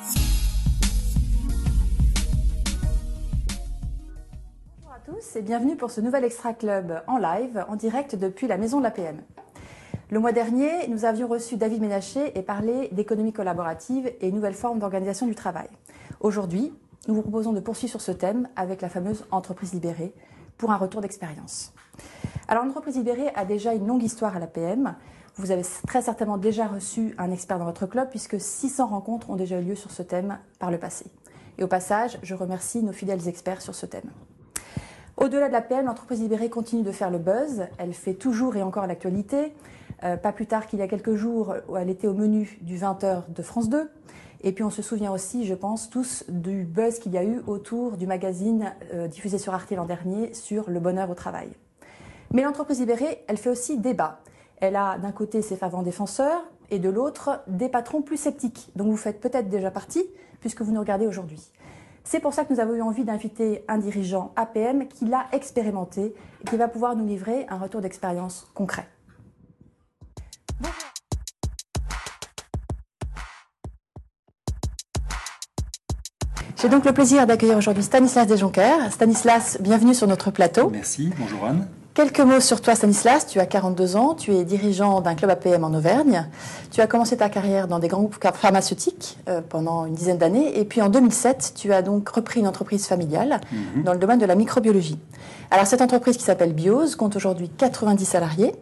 Bonjour à tous et bienvenue pour ce nouvel Extra Club en live, en direct depuis la maison de l'APM. Le mois dernier, nous avions reçu David Ménaché et parlé d'économie collaborative et nouvelles formes d'organisation du travail. Aujourd'hui, nous vous proposons de poursuivre sur ce thème avec la fameuse entreprise libérée pour un retour d'expérience. Alors l'entreprise libérée a déjà une longue histoire à l'APM. Vous avez très certainement déjà reçu un expert dans votre club puisque 600 rencontres ont déjà eu lieu sur ce thème par le passé. Et au passage, je remercie nos fidèles experts sur ce thème. Au-delà de l'APM, l'entreprise libérée continue de faire le buzz. Elle fait toujours et encore l'actualité. Euh, pas plus tard qu'il y a quelques jours, elle était au menu du 20h de France 2. Et puis on se souvient aussi, je pense, tous du buzz qu'il y a eu autour du magazine euh, diffusé sur Arte l'an dernier sur le bonheur au travail. Mais l'entreprise libérée, elle fait aussi débat. Elle a d'un côté ses fervents défenseurs et de l'autre des patrons plus sceptiques, dont vous faites peut-être déjà partie puisque vous nous regardez aujourd'hui. C'est pour ça que nous avons eu envie d'inviter un dirigeant APM qui l'a expérimenté et qui va pouvoir nous livrer un retour d'expérience concret. J'ai donc le plaisir d'accueillir aujourd'hui Stanislas Desjonquers. Stanislas, bienvenue sur notre plateau. Merci, bonjour Anne. Quelques mots sur toi, Stanislas. Tu as 42 ans, tu es dirigeant d'un club APM en Auvergne. Tu as commencé ta carrière dans des grands groupes pharmaceutiques euh, pendant une dizaine d'années. Et puis en 2007, tu as donc repris une entreprise familiale mhm. dans le domaine de la microbiologie. Alors cette entreprise qui s'appelle Biose compte aujourd'hui 90 salariés.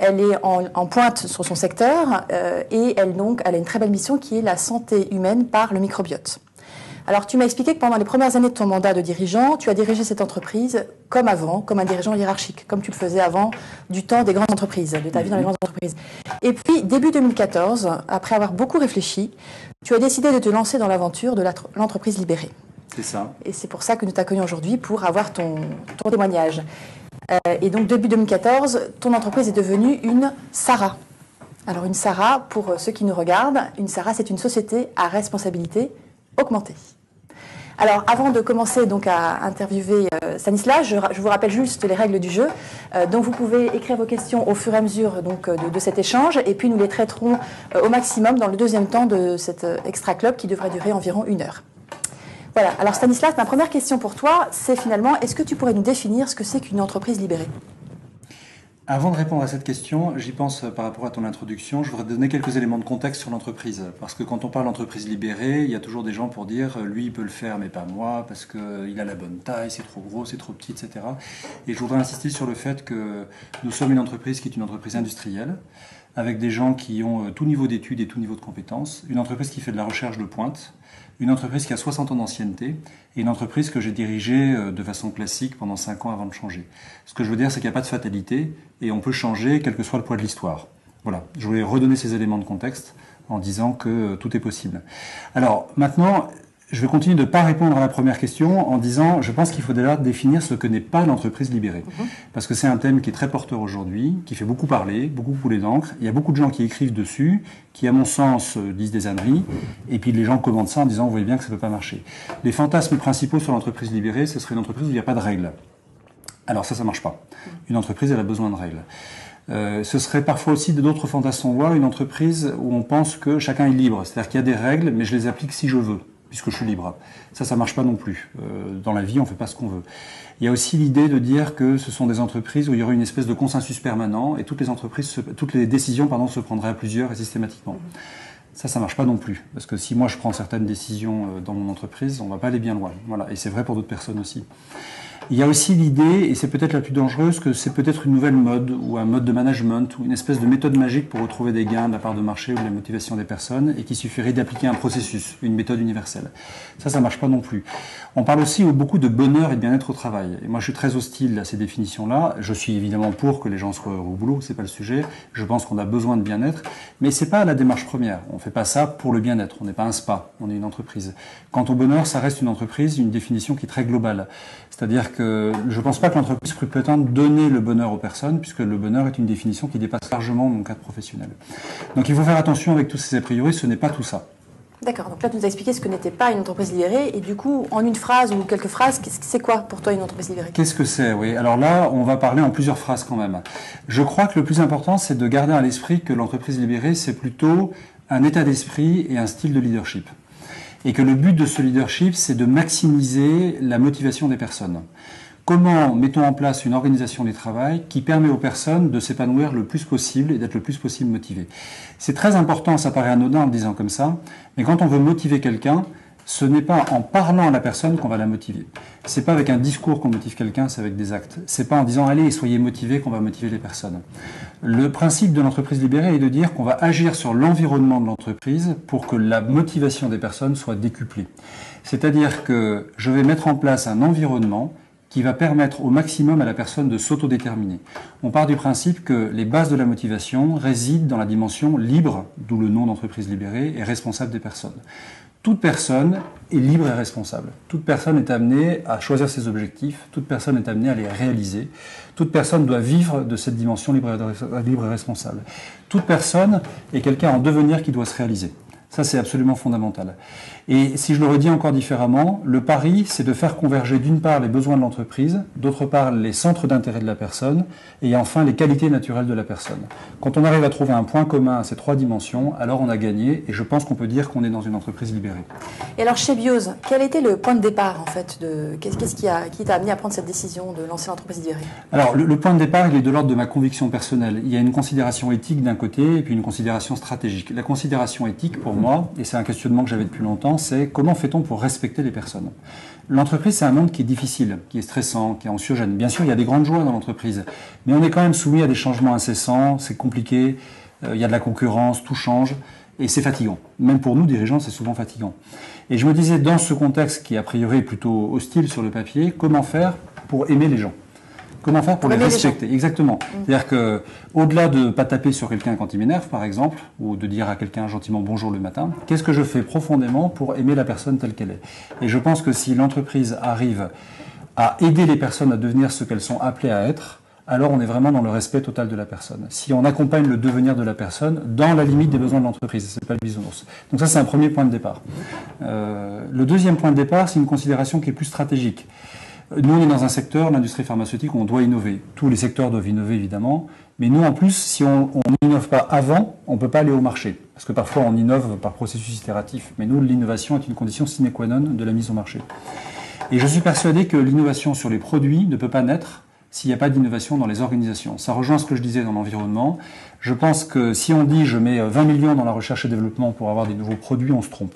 Elle est en, pointe sur son secteur euh, et elle, donc, elle a une très belle mission qui est la santé humaine par le microbiote. Alors, tu m'as expliqué que pendant les premières années de ton mandat de dirigeant, tu as dirigé cette entreprise comme avant, comme un dirigeant hiérarchique, comme tu le faisais avant du temps des grandes entreprises, de ta vie dans les grandes entreprises. Et puis, début 2014, après avoir beaucoup réfléchi, tu as décidé de te lancer dans l'aventure de l'entreprise libérée. C'est ça. Et c'est pour ça que nous t'accueillons aujourd'hui pour avoir ton, ton témoignage. Euh, et donc, début 2014, ton entreprise est devenue une SARA. Alors, une SARA, pour ceux qui nous regardent, une SARA, c'est une société à responsabilité augmentée. Alors, avant de commencer à interviewer euh, Stanislas, je, vous rappelle juste les règles du jeu. Euh, donc, vous pouvez écrire vos questions au fur et à mesure euh, de, cet échange, et puis nous les traiterons au maximum dans le deuxième temps de cet extra club qui devrait durer environ une heure. Voilà. Alors, Stanislas, ma première question pour toi, c'est finalement, est-ce que tu pourrais nous définir ce que c'est qu'une entreprise libérée? Avant de répondre à cette question, j'y pense par rapport à ton introduction. Je voudrais donner quelques éléments de contexte sur l'entreprise. Parce que quand on parle d'entreprise libérée, il y a toujours des gens pour dire lui, il peut le faire, mais pas moi, parce qu'il a la bonne taille, c'est trop gros, c'est trop petit, etc. Et je voudrais insister sur le fait que nous sommes une entreprise qui est une entreprise industrielle, avec des gens qui ont euh, tout niveau d'études et tout niveau de compétences, une entreprise qui fait de la recherche de pointe, une entreprise qui a 60 ans d'ancienneté et une entreprise que j'ai dirigée euh, de façon classique pendant 5 ans avant de changer. Ce que je veux dire, c'est qu'il n'y a pas de fatalité et on peut changer quel que soit le poids de l'histoire. Voilà, je voulais redonner ces éléments de contexte en disant que euh, tout est possible. Alors maintenant, je vais continuer de ne pas répondre à la première question en disant, je pense qu'il faut déjà définir ce que n'est pas l'entreprise libérée. Mhm. Parce que c'est un thème qui est très porteur aujourd'hui, qui fait beaucoup parler, beaucoup couler d'encre. Il y a beaucoup de gens qui écrivent dessus, qui à mon sens euh, disent des âneries, et puis les gens commentent ça en disant, vous voyez bien que ça ne peut pas marcher. Les fantasmes principaux sur l'entreprise libérée, ce serait une entreprise où il n'y a pas de règles. Alors ça, ça ne marche pas. Une entreprise, elle a besoin de règles. Euh, ce serait parfois aussi d'autres fantasmes on voit, une entreprise où on pense que chacun est libre. C'est-à-dire qu'il y a des règles, mais je les applique si je veux puisque je suis libre. Ça, ça marche pas non plus. Euh, dans la vie, on fait pas ce qu'on veut. Il y a aussi l'idée de dire que ce sont des entreprises où il y aurait une espèce de consensus permanent et toutes les entreprises, toutes les décisions, se prendraient à plusieurs et systématiquement. Ça, ça marche pas non plus, parce que si moi je prends certaines décisions euh, dans mon entreprise, on va pas aller bien loin. Voilà, et c'est vrai pour d'autres personnes aussi. Il y a aussi l'idée, et c'est peut-être la plus dangereuse, que c'est peut-être une nouvelle mode ou un mode de management ou une espèce de méthode magique pour retrouver des gains de la part de marché ou de la motivation des personnes et qu'il suffirait d'appliquer un processus, une méthode universelle. Ça, ça marche pas non plus. On parle aussi beaucoup de bonheur et de bien-être au travail. Et moi, je suis très hostile à ces définitions-là. Je suis évidemment pour que les gens soient heureux au boulot, c'est pas le sujet. Je pense qu'on a besoin de bien-être, mais c'est pas la démarche première. On fait pas ça pour le bien-être. On n'est pas un spa, on est une entreprise. Quant au bonheur, ça reste une entreprise, une définition qui est très globale. C'est-à-dire que je ne pense pas que l'entreprise prétende donner le bonheur aux personnes, puisque le bonheur est une définition qui dépasse largement mon cadre professionnel. Donc il faut faire attention avec tous ces a priori, ce n'est pas tout ça. D'accord, donc là tu nous as expliqué ce que n'était pas une entreprise libérée, et du coup, en une phrase ou quelques phrases, c'est quoi pour toi une entreprise libérée? Qu'est-ce que c'est? Oui, alors là, on va parler en plusieurs phrases quand même. Je crois que le plus important, c'est de garder à l'esprit que l'entreprise libérée, c'est plutôt un état d'esprit et un style de leadership. Et que le but de ce leadership, c'est de maximiser la motivation des personnes. Comment mettons en place une organisation du travail qui permet aux personnes de s'épanouir le plus possible et d'être le plus possible motivées? C'est très important, ça paraît anodin en le disant comme ça, mais quand on veut motiver quelqu'un, ce n'est pas en parlant à la personne qu'on va la motiver. C'est pas avec un discours qu'on motive quelqu'un, c'est avec des actes. C'est pas en disant allez, soyez motivés qu'on va motiver les personnes. Le principe de l'entreprise libérée est de dire qu'on va agir sur l'environnement de l'entreprise pour que la motivation des personnes soit décuplée. C'est-à-dire que je vais mettre en place un environnement qui va permettre au maximum à la personne de s'autodéterminer. On part du principe que les bases de la motivation résident dans la dimension libre, d'où le nom d'entreprise libérée, et responsable des personnes toute personne est libre et responsable. Toute personne est amenée à choisir ses objectifs, toute personne est amenée à les réaliser, toute personne doit vivre de cette dimension libre et, responsable. Toute personne est quelqu'un en devenir qui doit se réaliser. Ça, c'est absolument fondamental. Et si je le redis encore différemment, le pari, c'est de faire converger d'une part les besoins de l'entreprise, d'autre part les centres d'intérêt de la personne, et enfin les qualités naturelles de la personne. Quand on arrive à trouver un point commun à ces trois dimensions, alors on a gagné, et je pense qu'on peut dire qu'on est dans une entreprise libérée. Et alors chez Biose, quel était le point de départ en fait de... Qu'est-ce qui t'a qui amené à prendre cette décision de lancer l'entreprise libérée? Alors le, le, point de départ, il est de l'ordre de ma conviction personnelle. Il y a une considération éthique d'un côté, et puis une considération stratégique. La considération éthique, pour moi, et c'est un questionnement que j'avais depuis longtemps, c'est comment fait-on pour respecter les personnes? L'entreprise, c'est un monde qui est difficile, qui est stressant, qui est anxiogène. Bien sûr, il y a des grandes joies dans l'entreprise, mais on est quand même soumis à des changements incessants, c'est compliqué, euh, il y a de la concurrence, tout change, et c'est fatigant. Même pour nous, dirigeants, c'est souvent fatigant. Et je me disais, dans ce contexte qui, a priori, est plutôt hostile sur le papier, comment faire pour aimer les gens? Comment faire pour, les respecter Exactement. Mm. C'est-à-dire que, au-delà de pas taper sur quelqu'un quand il m'énerve, par exemple, ou de dire à quelqu'un gentiment bonjour le matin, qu'est-ce que je fais profondément pour aimer la personne telle qu'elle est? Et je pense que si l'entreprise arrive à aider les personnes à devenir ce qu'elles sont appelées à être, alors on est vraiment dans le respect total de la personne. Si on accompagne le devenir de la personne dans la limite des besoins de l'entreprise, c'est pas le bisounours. Donc ça c'est un premier point de départ. Euh, le deuxième point de départ, c'est une considération qui est plus stratégique. Nous, on est dans un secteur, l'industrie pharmaceutique, où on doit innover. Tous les secteurs doivent innover, évidemment. Mais nous, en plus, si on n'innove pas avant, on ne peut pas aller au marché. Parce que parfois, on innove par processus itératif. Mais nous, l'innovation est une condition sine qua non de la mise au marché. Et je suis persuadé que l'innovation sur les produits ne peut pas naître s'il n'y a pas d'innovation dans les organisations. Ça rejoint ce que je disais dans l'environnement. Je pense que si on dit je mets 20 millions dans la recherche et développement pour avoir des nouveaux produits, on se trompe.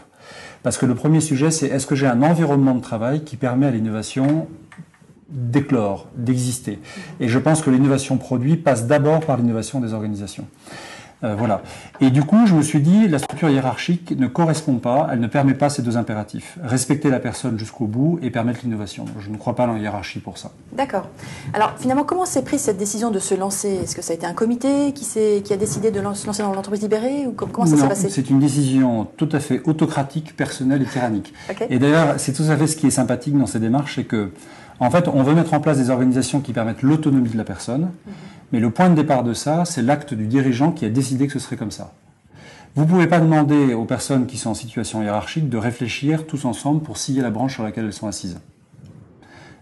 Parce que le premier sujet, c'est est-ce que j'ai un environnement de travail qui permet à l'innovation d'éclore, d'exister? Et je pense que l'innovation produit passe d'abord par l'innovation des organisations. Euh, voilà. Et du coup, je me suis dit, la structure hiérarchique ne correspond pas, elle ne permet pas ces deux impératifs. Respecter la personne jusqu'au bout et permettre l'innovation. Je ne crois pas dans la hiérarchie pour ça. D'accord. Alors, finalement, comment s'est prise cette décision de se lancer? Est-ce que ça a été un comité qui, qui a décidé de se lancer dans l'entreprise libérée ou comment ça s'est passé? C'est une décision tout à fait autocratique, personnelle et tyrannique. Et d'ailleurs, c'est tout à fait ce qui est sympathique dans ces démarches, c'est que, en fait, on veut mettre en place des organisations qui permettent l'autonomie de la personne. Mhm. Mais le point de départ de ça, c'est l'acte du dirigeant qui a décidé que ce serait comme ça. Vous ne pouvez pas demander aux personnes qui sont en situation hiérarchique de réfléchir tous ensemble pour scier la branche sur laquelle elles sont assises.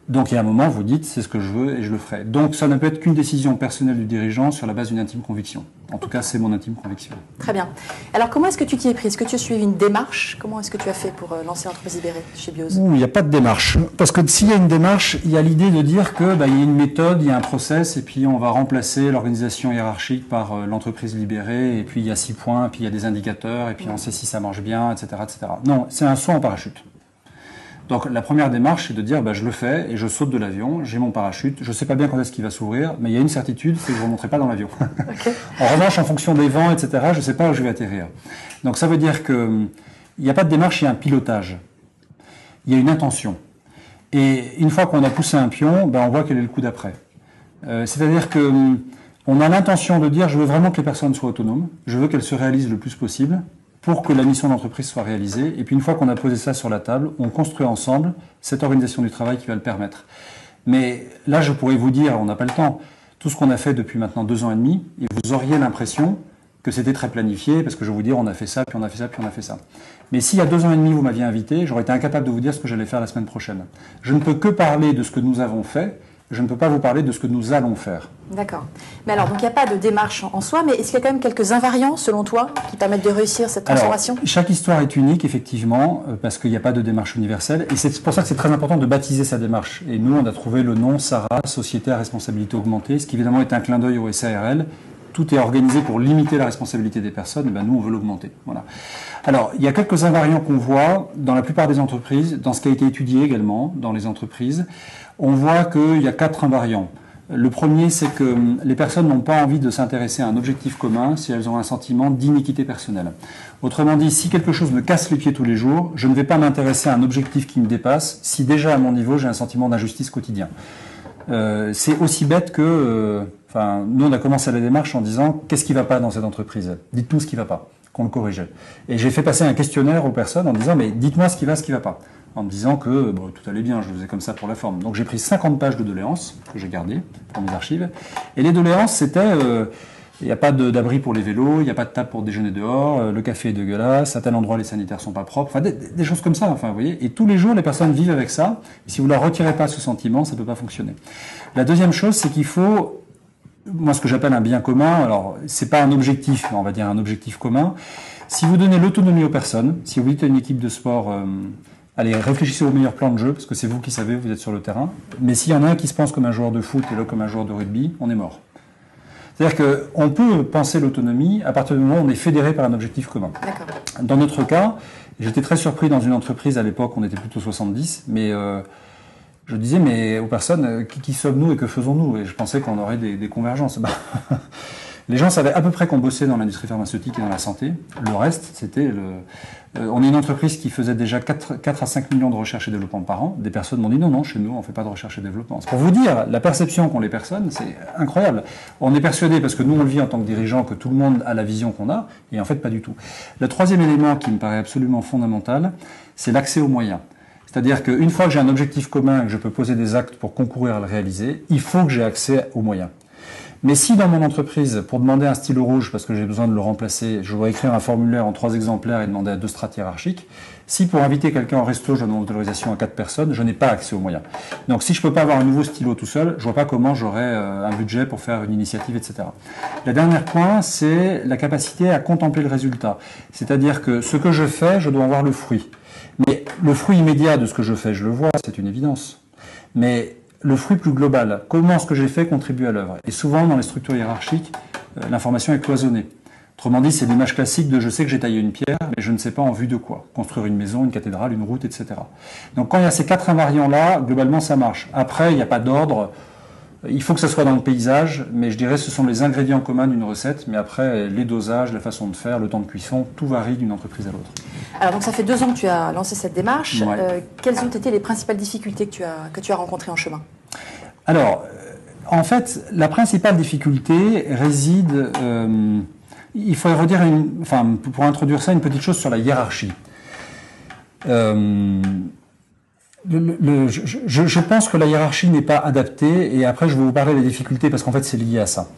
Donc il y a un moment, vous dites, c'est ce que je veux et je le ferai. Donc ça ne peut être qu'une décision personnelle du dirigeant sur la base d'une intime conviction. En tout cas, c'est mon intime conviction. Très bien. Alors comment est-ce que tu t'y es pris Est-ce que tu as suivi une démarche? Comment est-ce que tu as fait pour euh, lancer l'entreprise libérée chez Bios Il n'y a pas de démarche. Parce que s'il y a une démarche, il y a l'idée de dire qu'il bah, y a une méthode, il y a un process, et puis on va remplacer l'organisation hiérarchique par euh, l'entreprise libérée, et puis il y a six points, puis il y a des indicateurs, et puis on sait si ça marche bien, etc. etc. Non, c'est un saut en parachute. Donc la première démarche, c'est de dire bah, je le fais et je saute de l'avion, j'ai mon parachute, je ne sais pas bien quand est-ce qu'il va s'ouvrir, mais il y a une certitude, c'est que je ne remonterai pas dans l'avion. en revanche, en fonction des vents, etc., je ne sais pas où je vais atterrir. Donc ça veut dire qu'il n'y a pas de démarche, il y a un pilotage. Il y a une intention. Et une fois qu'on a poussé un pion, ben, on voit quel est le coup d'après. Euh, c'est-à-dire que on a l'intention de dire je veux vraiment que les personnes soient autonomes, je veux qu'elles se réalisent le plus possible, pour que la mission d'entreprise soit réalisée. Et puis une fois qu'on a posé ça sur la table, on construit ensemble cette organisation du travail qui va le permettre. Mais là, je pourrais vous dire, on n'a pas le temps, tout ce qu'on a fait depuis maintenant deux ans et demi, et vous auriez l'impression que c'était très planifié, parce que je vais vous dire, on a fait ça, puis on a fait ça, puis on a fait ça. Mais s'il y a deux ans et demi, vous m'aviez invité, j'aurais été incapable de vous dire ce que j'allais faire la semaine prochaine. Je ne peux que parler de ce que nous avons fait, Je ne peux pas vous parler de ce que nous allons faire. D'accord. Mais alors, donc il n'y a pas de démarche en soi, mais est-ce qu'il y a quand même quelques invariants, selon toi, qui permettent de réussir cette transformation? Chaque histoire est unique, effectivement, euh, parce qu'il n'y a pas de démarche universelle. Et c'est pour ça que c'est très important de baptiser sa démarche. Et nous, on a trouvé le nom SARA, Société à responsabilité augmentée, ce qui évidemment est un clin d'œil au SARL. Tout est organisé pour limiter la responsabilité des personnes. Et ben, nous, on veut l'augmenter. Voilà. Alors, il y a quelques invariants qu'on voit dans la plupart des entreprises, dans ce qui a été étudié également dans les entreprises. On voit qu'il y a quatre invariants. Le premier, c'est que les personnes n'ont pas envie de s'intéresser à un objectif commun si elles ont un sentiment d'iniquité personnelle. Autrement dit, si quelque chose me casse les pieds tous les jours, je ne vais pas m'intéresser à un objectif qui me dépasse si déjà à mon niveau j'ai un sentiment d'injustice quotidien. Euh, c'est aussi bête que, euh, enfin, nous on a commencé la démarche en disant qu'est-ce qui va pas dans cette entreprise? Dites-nous ce qui va pas, qu'on le corrige. Et j'ai fait passer un questionnaire aux personnes en disant mais dites-moi ce qui va, ce qui ne va pas en me disant que tout allait bien, je faisais comme ça pour la forme. Donc j'ai pris 50 pages de doléances que j'ai gardées pour mes archives. Et les doléances, c'était euh, il n'y a pas d'abri pour les vélos, il n'y a pas de table pour déjeuner dehors, euh, le café est dégueulasse, à tel endroit les sanitaires sont pas propres, enfin des, choses comme ça, enfin vous voyez. Et tous les jours, les personnes vivent avec ça. Et si vous leur retirez pas ce sentiment, ça peut pas fonctionner. La deuxième chose, c'est qu'il faut, moi ce que j'appelle un bien commun, alors c'est pas un objectif, mais on va dire un objectif commun. Si vous donnez l'autonomie aux personnes, si vous dites à une équipe de sport, euh, allez, réfléchissez au meilleur plan de jeu, parce que c'est vous qui savez, vous êtes sur le terrain. Mais s'il y en a un qui se pense comme un joueur de foot et l'autre comme un joueur de rugby, on est mort. C'est-à-dire qu'on peut penser l'autonomie à partir du moment où on est fédéré par un objectif commun. Dans notre cas, j'étais très surpris dans une entreprise à l'époque, on était plutôt 70, mais euh, je disais, mais aux personnes, qui, sommes-nous et que faisons-nous? Et je pensais qu'on aurait des, des convergences. Les gens savaient à peu près qu'on bossait dans l'industrie pharmaceutique et dans la santé. Le reste, c'était le, euh, on est une entreprise qui faisait déjà 4, à 5 millions de recherches et développement par an. Des personnes m'ont dit non, non, chez nous, on ne fait pas de recherche et développement. Pour vous dire, la perception qu'ont les personnes, c'est incroyable. On est persuadé, parce que nous, on le vit en tant que dirigeant, que tout le monde a la vision qu'on a, et en fait, pas du tout. Le troisième élément qui me paraît absolument fondamental, c'est l'accès aux moyens. C'est-à-dire qu'une fois que j'ai un objectif commun et que je peux poser des actes pour concourir à le réaliser, il faut que j'ai accès aux moyens. Mais si dans mon entreprise, pour demander un stylo rouge parce que j'ai besoin de le remplacer, je dois écrire un formulaire en trois exemplaires et demander à deux strates hiérarchiques, si pour inviter quelqu'un au resto, je donne autorisation à quatre personnes, je n'ai pas accès aux moyens. Donc si je ne peux pas avoir un nouveau stylo tout seul, je vois pas comment j'aurai euh, un budget pour faire une initiative, etc. Le dernier point, c'est la capacité à contempler le résultat. C'est-à-dire que ce que je fais, je dois avoir le fruit. Mais le fruit immédiat de ce que je fais, je le vois, c'est une évidence. Mais le fruit plus global, comment ce que j'ai fait contribue à l'œuvre? Et souvent, dans les structures hiérarchiques, euh, l'information est cloisonnée. Autrement dit, c'est l'image classique de je sais que j'ai taillé une pierre, mais je ne sais pas en vue de quoi. Construire une maison, une cathédrale, une route, etc. Donc quand il y a ces quatre invariants-là, globalement, ça marche. Après, il n'y a pas d'ordre. Il faut que ça soit dans le paysage, mais je dirais que ce sont les ingrédients communs d'une recette, mais après, les dosages, la façon de faire, le temps de cuisson, tout varie d'une entreprise à l'autre. Alors, donc ça fait deux ans que tu as lancé cette démarche. Euh, quelles ont été les principales difficultés que tu as, que tu as rencontrées en chemin? Alors, euh, en fait, la principale difficulté réside, euh, il faudrait redire, une, enfin, pour introduire ça, une petite chose sur la hiérarchie. Je, pense que la hiérarchie n'est pas adaptée, et après je vais vous parler des difficultés parce qu'en fait c'est lié à ça.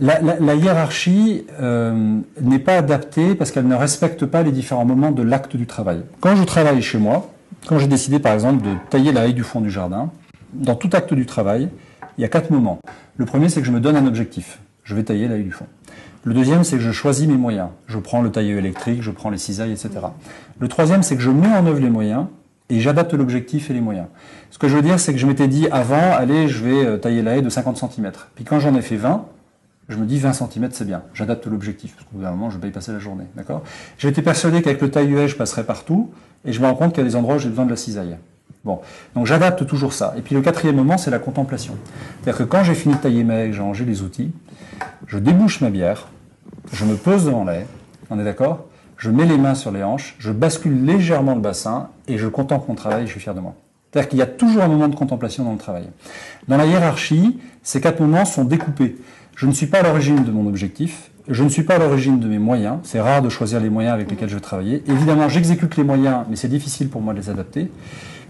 La, hiérarchie euh, n'est pas adaptée parce qu'elle ne respecte pas les différents moments de l'acte du travail. Quand je travaille chez moi, quand j'ai décidé par exemple de tailler la haie du fond du jardin, dans tout acte du travail, il y a quatre moments. Le premier, c'est que je me donne un objectif. Je vais tailler la haie du fond. Le deuxième, c'est que je choisis mes moyens. Je prends le tailleur électrique, je prends les cisailles, etc. Le troisième, c'est que je mets en œuvre les moyens et j'adapte l'objectif et les moyens. Ce que je veux dire, c'est que je m'étais dit avant, allez, je vais euh, tailler la haie de 50 cm. Puis quand j'en ai fait 20, je me dis 20 cm c'est bien, j'adapte l'objectif, parce qu'au bout d'un moment, je vais y passer la journée. D'accord? J'étais persuadé qu'avec le taille je passerais partout, et je me rends compte qu'il y a des endroits où j'ai besoin de la cisaille. Bon, donc j'adapte toujours ça. Et puis le quatrième moment, c'est la contemplation. C'est-à-dire que quand j'ai fini de tailler ma haie, j'ai rangé les outils, je débouche ma bière, je me pose devant la haie, on est d'accord? Je mets les mains sur les hanches, je bascule légèrement le bassin et je contemple mon travail je suis fier de moi. C'est-à-dire qu'il y a toujours un moment de contemplation dans le travail. Dans la hiérarchie, ces quatre moments sont découpés. Je ne suis pas à l'origine de mon objectif, je ne suis pas à l'origine de mes moyens, c'est rare de choisir les moyens avec lesquels je vais travailler. Évidemment, j'exécute les moyens, mais c'est difficile pour moi de les adapter.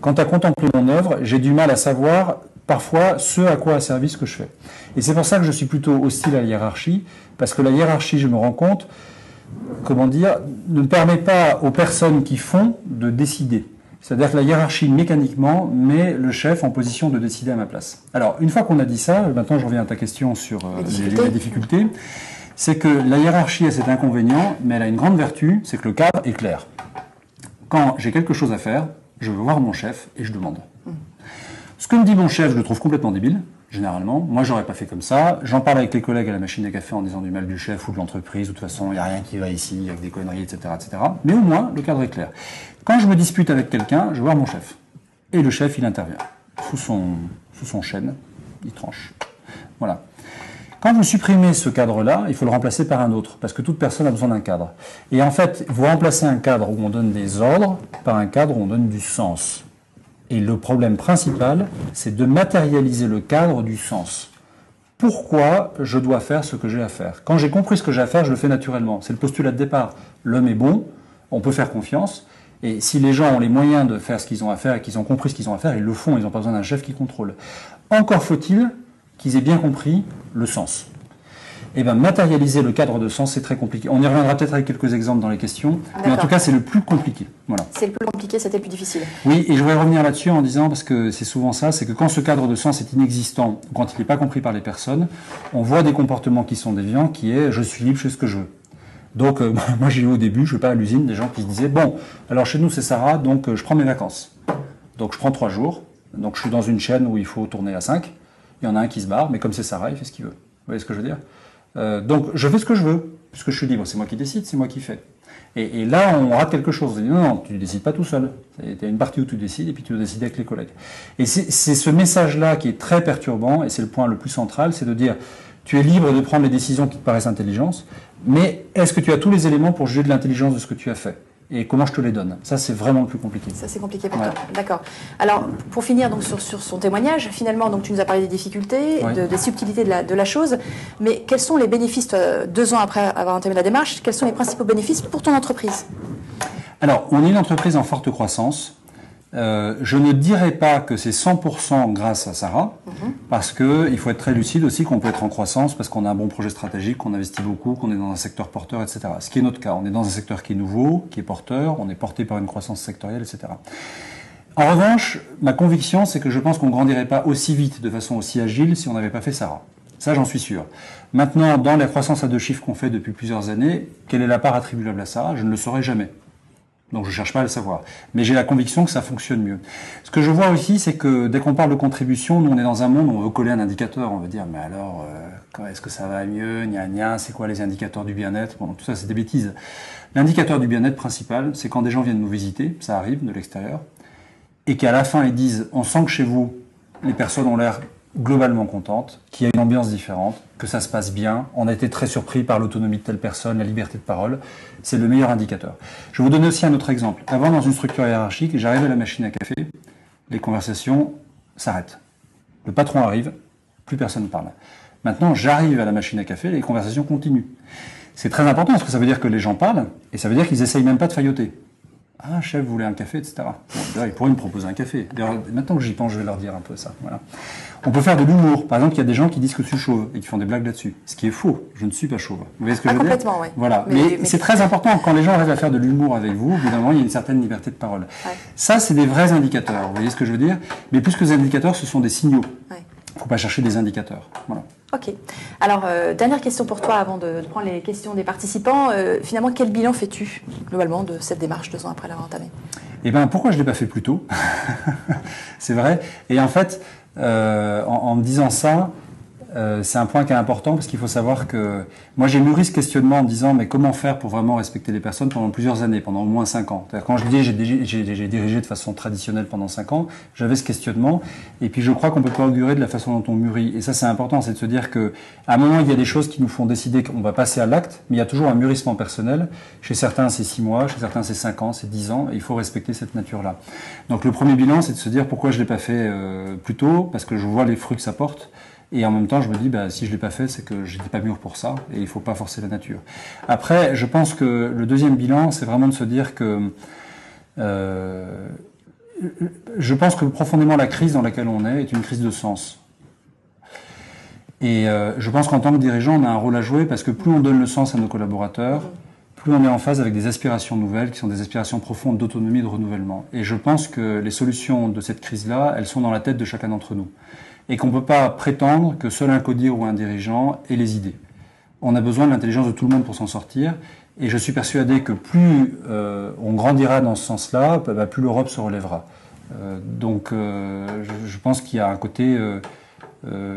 Quant à contempler mon œuvre, j'ai du mal à savoir parfois ce à quoi a servi ce que je fais. Et c'est pour ça que je suis plutôt hostile à la hiérarchie, parce que la hiérarchie, je me rends compte, comment dire, ne permet pas aux personnes qui font de décider. C'est-à-dire que la hiérarchie, mécaniquement, met le chef en position de décider à ma place. Alors, une fois qu'on a dit ça, maintenant je reviens à ta question sur euh, Les les, difficultés. les difficultés, c'est que la hiérarchie a cet inconvénient, mais elle a une grande vertu, c'est que le cadre est clair. Quand j'ai quelque chose à faire, je veux voir mon chef et je demande. Ce que me dit mon chef, je le trouve complètement débile, généralement. Moi, j'aurais pas fait comme ça. J'en parle avec les collègues à la machine à café en disant du mal du chef ou de l'entreprise. ou De toute façon, il n'y a rien qui va ici, avec des conneries, etc.. Mais au moins, le cadre est clair. Quand je me dispute avec quelqu'un, je voir mon chef. Et le chef, il intervient. Sous son, sous son chêne, il tranche. Voilà. Quand vous supprimez ce cadre-là, il faut le remplacer par un autre, parce que toute personne a besoin d'un cadre. Et en fait, vous remplacez un cadre où on donne des ordres par un cadre où on donne du sens. Et le problème principal, c'est de matérialiser le cadre du sens. Pourquoi je dois faire ce que j'ai à faire? Quand j'ai compris ce que j'ai à faire, je le fais naturellement. C'est le postulat de départ. L'homme est bon, on peut faire confiance. Et si les gens ont les moyens de faire ce qu'ils ont à faire et qu'ils ont compris ce qu'ils ont à faire, ils le font. Ils n'ont pas besoin d'un chef qui contrôle. Encore faut-il qu'ils aient bien compris le sens. Et bien, matérialiser le cadre de sens, c'est très compliqué. On y reviendra peut-être avec quelques exemples dans les questions. Mais en tout cas, c'est le plus compliqué. Voilà. C'est le plus compliqué, c'était le plus difficile. Oui, et je voudrais revenir là-dessus en disant, parce que c'est souvent ça, c'est que quand ce cadre de sens est inexistant, quand il n'est pas compris par les personnes, on voit des comportements qui sont déviants, qui est je suis libre, je fais ce que je veux. Donc, euh, moi j'ai eu au début, je ne vais pas à l'usine, des gens qui se disaient, bon, alors chez nous c'est Sarah, donc euh, je prends mes vacances. Donc je prends trois jours, donc je suis dans une chaîne où il faut tourner à 5, il y en a un qui se barre, mais comme c'est Sarah, il fait ce qu'il veut. Vous voyez ce que je veux dire? Euh, Donc je fais ce que je veux, puisque je suis libre, c'est moi qui décide, c'est moi qui fais. Et, là, on rate quelque chose. On dit non, non, tu ne décides pas tout seul. Il y a une partie où tu décides et puis tu dois décider avec les collègues. Et c'est ce message-là qui est très perturbant et c'est le point le plus central, c'est de dire tu es libre de prendre les décisions qui te paraissent intelligentes, mais est-ce que tu as tous les éléments pour juger de l'intelligence de ce que tu as fait? Et comment je te les donne Ça, c'est vraiment le plus compliqué. Ça, c'est compliqué pour Ouais. toi. D'accord. Alors, pour finir donc sur, sur son témoignage, finalement, donc tu nous as parlé des difficultés, de- des subtilités de la, de la chose, mais quels sont les bénéfices, toi, deux ans après avoir entamé la démarche, quels sont les principaux bénéfices pour ton entreprise? Alors, on est une entreprise en forte croissance. Euh, je ne dirais pas que c'est 100% grâce à Sarah, parce que il faut être très lucide aussi qu'on peut être en croissance parce qu'on a un bon projet stratégique, qu'on investit beaucoup, qu'on est dans un secteur porteur, etc. Ce qui est notre cas. On est dans un secteur qui est nouveau, qui est porteur, on est porté par une croissance sectorielle, etc. En revanche, ma conviction, c'est que je pense qu'on grandirait pas aussi vite, de façon aussi agile, si on n'avait pas fait Sarah. Ça, j'en suis sûr. Maintenant, dans la croissance à deux chiffres qu'on fait depuis plusieurs années, quelle est la part attribuable à Sarah? Je ne le saurai jamais. Donc je cherche pas à le savoir. Mais j'ai la conviction que ça fonctionne mieux. Ce que je vois aussi, c'est que dès qu'on parle de contribution, nous on est dans un monde où on veut coller un indicateur. On veut dire, mais alors, euh, quand est-ce que ça va mieux Gna gna, c'est quoi les indicateurs du bien-être? Bon, tout ça c'est des bêtises. L'indicateur du bien-être principal, c'est quand des gens viennent nous visiter, ça arrive de l'extérieur, et qu'à la fin ils disent, on sent que chez vous, les personnes ont l'air globalement contentes, qu'il y a une ambiance différente, que ça se passe bien, on a été très surpris par l'autonomie de telle personne, la liberté de parole, c'est le meilleur indicateur. Je vous donner aussi un autre exemple. Avant, dans une structure hiérarchique, j'arrive à la machine à café, les conversations s'arrêtent. Le patron arrive, plus personne ne parle. Maintenant, j'arrive à la machine à café, les conversations continuent. C'est très important parce que ça veut dire que les gens parlent et ça veut dire qu'ils essayent même pas de failloter. Ah, chef, vous voulez un café, etc. Bon, d'ailleurs, ils pourraient me proposer un café. D'ailleurs, maintenant que j'y pense, je vais leur dire un peu ça. Voilà. On peut faire de l'humour. Par exemple, il y a des gens qui disent que je suis chauve et qui font des blagues là-dessus. Ce qui est faux. Je ne suis pas chauve. Vous voyez ce que Ah, je veux dire complètement, oui. Voilà. Mais- Mais, mais- c'est très important quand les gens arrivent à faire de l'humour avec vous. Évidemment, il y a une certaine liberté de parole. Ouais. Ça, c'est des vrais indicateurs. Vous voyez ce que je veux dire? Mais plus que des indicateurs, ce sont des signaux. Ouais. Il ne faut pas chercher des indicateurs. Voilà. Ok. Alors, euh, dernière question pour toi avant de, prendre les questions des participants. Euh, finalement, quel bilan fais-tu globalement de cette démarche deux ans après l'avoir entamée? Eh bien, pourquoi je ne l'ai pas fait plus tôt? C'est vrai. Et en fait, euh, en, en me disant ça, euh, c'est un point qui est important parce qu'il faut savoir que moi j'ai mûri ce questionnement en disant mais comment faire pour vraiment respecter les personnes pendant plusieurs années, pendant au moins cinq ans? Quand je dis j'ai dirigé, de façon traditionnelle pendant cinq ans, j'avais ce questionnement et puis je crois qu'on peut pas augurer de la façon dont on mûrit. Et ça c'est important, c'est de se dire que à un moment il y a des choses qui nous font décider qu'on va passer à l'acte, mais il y a toujours un mûrissement personnel. Chez certains c'est six mois, chez certains c'est cinq ans, c'est dix ans et il faut respecter cette nature-là. Donc le premier bilan c'est de se dire pourquoi je l'ai pas fait euh, plus tôt parce que je vois les fruits que ça porte. Et en même temps, je me dis, bah, si je l'ai pas fait, c'est que j'étais pas mûr pour ça, et il faut pas forcer la nature. Après, je pense que le deuxième bilan, c'est vraiment de se dire que euh, je pense que profondément la crise dans laquelle on est est une crise de sens. Et euh, je pense qu'en tant que dirigeant, on a un rôle à jouer parce que plus on donne le sens à nos collaborateurs, plus on est en phase avec des aspirations nouvelles, qui sont des aspirations profondes d'autonomie et de renouvellement. Et je pense que les solutions de cette crise-là, elles sont dans la tête de chacun d'entre nous. Et qu'on ne peut pas prétendre que seul un codir ou un dirigeant ait les idées. On a besoin de l'intelligence de tout le monde pour s'en sortir. Et je suis persuadé que plus euh, on grandira dans ce sens-là, bah, plus l'Europe se relèvera. Euh, donc euh, je, je, pense qu'il y a un côté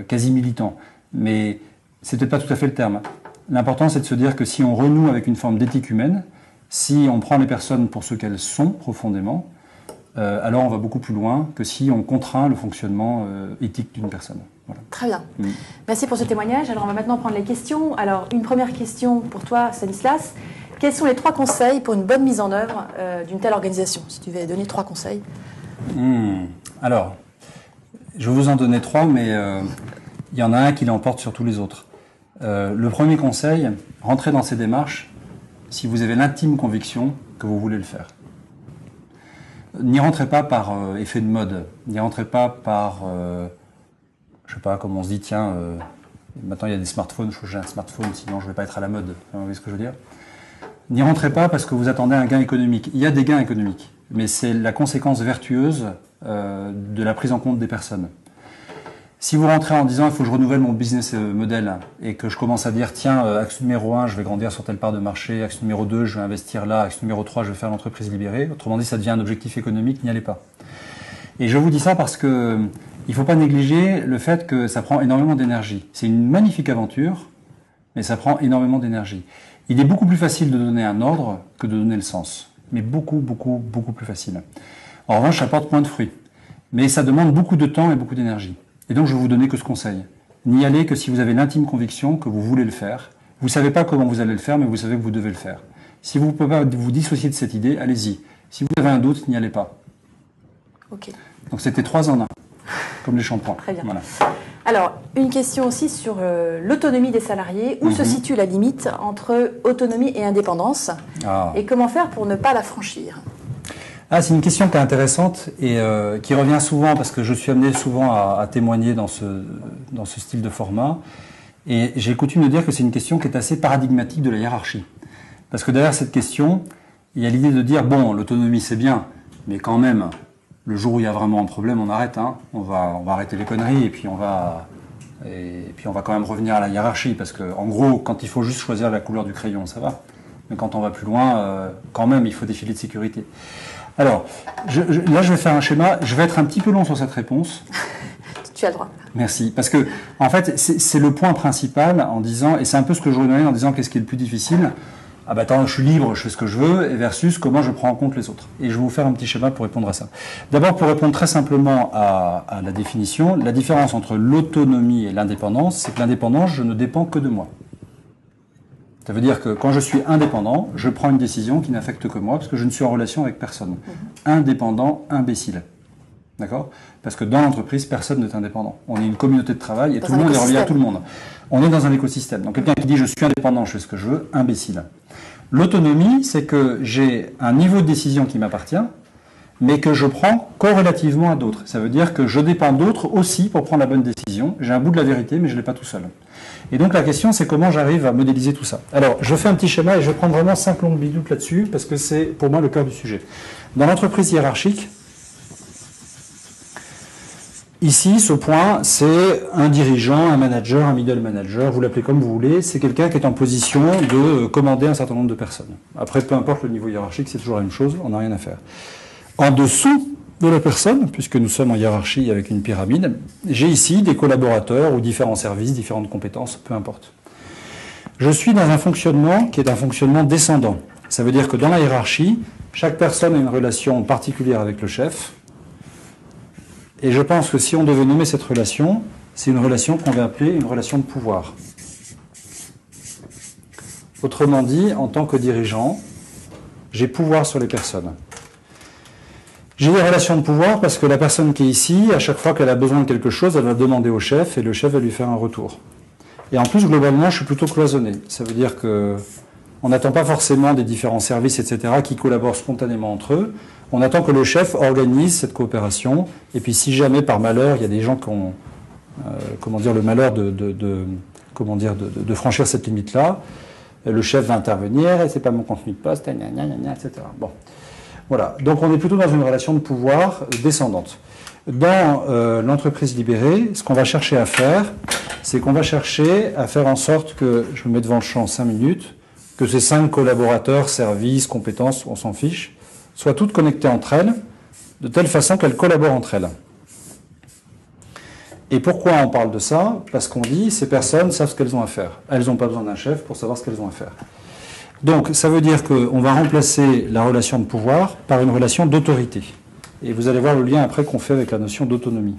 quasi militant. Mais c'est peut-être pas tout à fait le terme. L'important, c'est de se dire que si on renoue avec une forme d'éthique humaine, si on prend les personnes pour ce qu'elles sont profondément, euh, alors on va beaucoup plus loin que si on contraint le fonctionnement euh, éthique d'une personne. Voilà. Très bien. Mm. Merci pour ce témoignage. Alors on va maintenant prendre les questions. Alors une première question pour toi, Stanislas. Quels sont les trois conseils pour une bonne mise en œuvre euh, d'une telle organisation? Si tu veux donner trois conseils. Mm. Alors, je vais vous en donner trois, mais il y en a un qui l'emporte sur tous les autres. Le premier conseil, rentrez dans ces démarches si vous avez l'intime conviction que vous voulez le faire. N'y rentrez pas par euh, effet de mode, n'y rentrez pas par, euh, je sais pas, comme on se dit, tiens, maintenant il y a des smartphones, je j'ai un smartphone, sinon je ne vais pas être à la mode. Vous voyez ce que je veux dire? N'y rentrez pas parce que vous attendez un gain économique. Il y a des gains économiques, mais c'est la conséquence vertueuse de la prise en compte des personnes. Si vous rentrez en disant il faut que je renouvelle mon business euh, model et que je commence à dire tiens, euh, axe numéro 1, je vais grandir sur telle part de marché, axe numéro 2, je vais investir là, axe numéro 3, je vais faire l'entreprise libérée, autrement dit ça devient un objectif économique, n'y allez pas. Et je vous dis ça parce que il ne faut pas négliger le fait que ça prend énormément d'énergie. C'est une magnifique aventure, mais ça prend énormément d'énergie. Il est beaucoup plus facile de donner un ordre que de donner le sens. Mais beaucoup, beaucoup, beaucoup plus facile. En revanche, ça porte moins de fruits. Mais ça demande beaucoup de temps et beaucoup d'énergie. Et donc, je vais vous donner que ce conseil. N'y allez que si vous avez l'intime conviction que vous voulez le faire. Vous ne savez pas comment vous allez le faire, mais vous savez que vous devez le faire. Si vous ne pouvez pas vous dissocier de cette idée, allez-y. Si vous avez un doute, n'y allez pas. Ok. Donc c'était trois en un, comme les shampoings. Très bien. Alors, une question aussi sur euh, l'autonomie des salariés. Où se mhm. situe la limite entre autonomie et indépendance? Ah. Et comment faire pour ne pas la franchir? Ah, c'est une question qui est intéressante et euh, qui revient souvent parce que je suis amené souvent à, témoigner dans ce, style de format. Et j'ai coutume de dire que c'est une question qui est assez paradigmatique de la hiérarchie. Parce que derrière cette question, il y a l'idée de dire, bon, l'autonomie c'est bien, mais quand même, le jour où il y a vraiment un problème, on arrête. Hein. On, va, arrêter les conneries et puis on va, puis on va quand même revenir à la hiérarchie. Parce que, en gros, quand il faut juste choisir la couleur du crayon, ça va. Mais quand on va plus loin, euh, quand même, il faut des filets de sécurité. Alors, là, je vais faire un schéma. Je vais être un petit peu long sur cette réponse. tu as le droit. Merci. Parce que, en fait, c'est le point principal en disant, et c'est un peu ce que je voudrais en disant qu'est-ce qui est le plus difficile. Ah bah attends, je suis libre, je fais ce que je veux, et versus comment je prends en compte les autres. Et je vais vous faire un petit schéma pour répondre à ça. D'abord, pour répondre très simplement à, à la définition, la différence entre l'autonomie et l'indépendance, c'est que l'indépendance, je ne dépends que de moi. Ça veut dire que quand je suis indépendant, je prends une décision qui n'affecte que moi, parce que je ne suis en relation avec personne. Mhm. Indépendant, imbécile. D'accord? Parce que dans l'entreprise, personne n'est indépendant. On est une communauté de travail et tout le monde est relié à tout le monde. On est dans un écosystème. Donc quelqu'un qui dit je suis indépendant, je fais ce que je veux, imbécile. L'autonomie, c'est que j'ai un niveau de décision qui m'appartient, mais que je prends corrélativement à d'autres. Ça veut dire que je dépends d'autres aussi pour prendre la bonne décision. J'ai un bout de la vérité, mais je ne l'ai pas tout seul. Et donc la question, c'est comment j'arrive à modéliser tout ça. Alors, je fais un petit schéma et je vais prendre vraiment cinq longues bidoutes là-dessus, parce que c'est pour moi le cœur du sujet. Dans l'entreprise hiérarchique, Ici, ce point, c'est un dirigeant, un manager, un middle manager, vous l'appelez comme vous voulez, c'est quelqu'un qui est en position de commander un certain nombre de personnes. Après, peu importe le niveau hiérarchique, c'est toujours la même chose, on n'a rien à faire. En dessous de la personne, puisque nous sommes en hiérarchie avec une pyramide, j'ai ici des collaborateurs ou différents services, différentes compétences, peu importe. Je suis dans un fonctionnement qui est un fonctionnement descendant. Ça veut dire que dans la hiérarchie, chaque personne a une relation particulière avec le chef. Et je pense que si on devait nommer cette relation, c'est une relation qu'on va appeler une relation de pouvoir. Autrement dit, en tant que dirigeant, j'ai pouvoir sur les personnes. J'ai des relations de pouvoir parce que la personne qui est ici, à chaque fois qu'elle a besoin de quelque chose, elle va demander au chef et le chef va lui faire un retour. Et en plus, globalement, je suis plutôt cloisonné. Ça veut dire que on n'attend pas forcément des différents services, etc., qui collaborent spontanément entre eux. On attend que le chef organise cette coopération. Et puis, si jamais par malheur, il y a des gens qui ont, euh, comment dire, le malheur de, comment dire, de, franchir cette limite-là, le chef va intervenir, et c'est pas mon contenu de poste, etc. Bon. Voilà. Donc on est plutôt dans une relation de pouvoir descendante. Dans euh, l'entreprise libérée, ce qu'on va chercher à faire, c'est qu'on va chercher à faire en sorte que, je me mets devant le champ 5 minutes, que ces cinq collaborateurs, services, compétences, on s'en fiche, soient toutes connectées entre elles, de telle façon qu'elles collaborent entre elles. Et pourquoi on parle de ça? Parce qu'on dit ces personnes savent ce qu'elles ont à faire. Elles n'ont pas besoin d'un chef pour savoir ce qu'elles ont à faire. Donc ça veut dire qu'on va remplacer la relation de pouvoir par une relation d'autorité. Et vous allez voir le lien après qu'on fait avec la notion d'autonomie.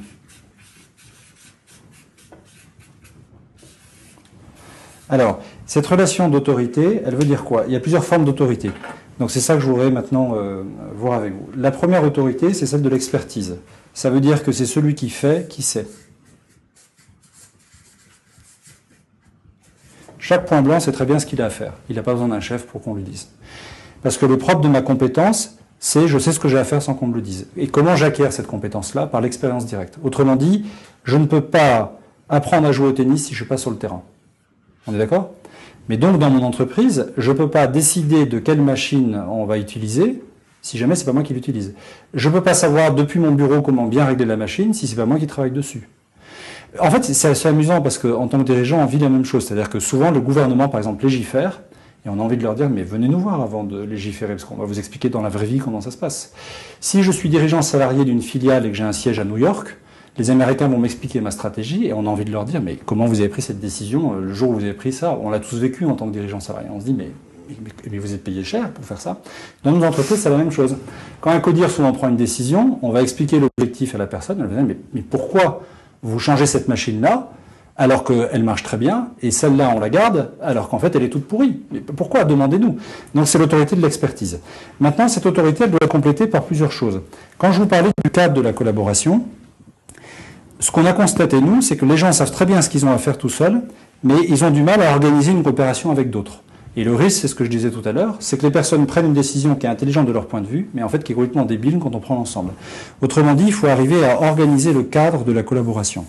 Alors, cette relation d'autorité, elle veut dire quoi? Il y a plusieurs formes d'autorité. Donc c'est ça que je voudrais maintenant euh, voir avec vous. La première autorité, c'est celle de l'expertise. Ça veut dire que c'est celui qui fait qui sait. Chaque point blanc sait très bien ce qu'il a à faire. Il n'a pas besoin d'un chef pour qu'on lui dise. Parce que le propre de ma compétence, c'est je sais ce que j'ai à faire sans qu'on me le dise. Et comment j'acquiers cette compétence-là Par l'expérience directe. Autrement dit, je ne peux pas apprendre à jouer au tennis si je ne suis pas sur le terrain. On est d'accord? Mais donc dans mon entreprise, je ne peux pas décider de quelle machine on va utiliser si jamais c'est pas moi qui l'utilise. Je ne peux pas savoir depuis mon bureau comment bien régler la machine si c'est pas moi qui travaille dessus. En fait, c'est assez amusant parce qu'en tant que dirigeant, on vit la même chose. C'est-à-dire que souvent, le gouvernement, par exemple, légifère, et on a envie de leur dire, mais venez nous voir avant de légiférer, parce qu'on va vous expliquer dans la vraie vie comment ça se passe. Si je suis dirigeant salarié d'une filiale et que j'ai un siège à New York, les Américains vont m'expliquer ma stratégie et on a envie de leur dire, mais comment vous avez pris cette décision euh, le jour où vous avez pris ça? On l'a tous vécu en tant que dirigeant salarié. On se dit, mais, vous êtes payé cher pour faire ça. Dans nos entreprises, c'est la même chose. Quand un codir souvent prend une décision, on va expliquer l'objectif à la personne. Elle va dire, mais pourquoi vous changez cette machine-là alors qu'elle marche très bien, et celle-là, on la garde, alors qu'en fait, elle est toute pourrie. Pourquoi Demandez-nous. Donc, c'est l'autorité de l'expertise. Maintenant, cette autorité, elle doit être complétée par plusieurs choses. Quand je vous parlais du cadre de la collaboration, ce qu'on a constaté, nous, c'est que les gens savent très bien ce qu'ils ont à faire tout seuls, mais ils ont du mal à organiser une coopération avec d'autres. Et le risque, c'est ce que je disais tout à l'heure, c'est que les personnes prennent une décision qui est intelligente de leur point de vue, mais en fait qui est complètement débile quand on prend l'ensemble. Autrement dit, il faut arriver à organiser le cadre de la collaboration.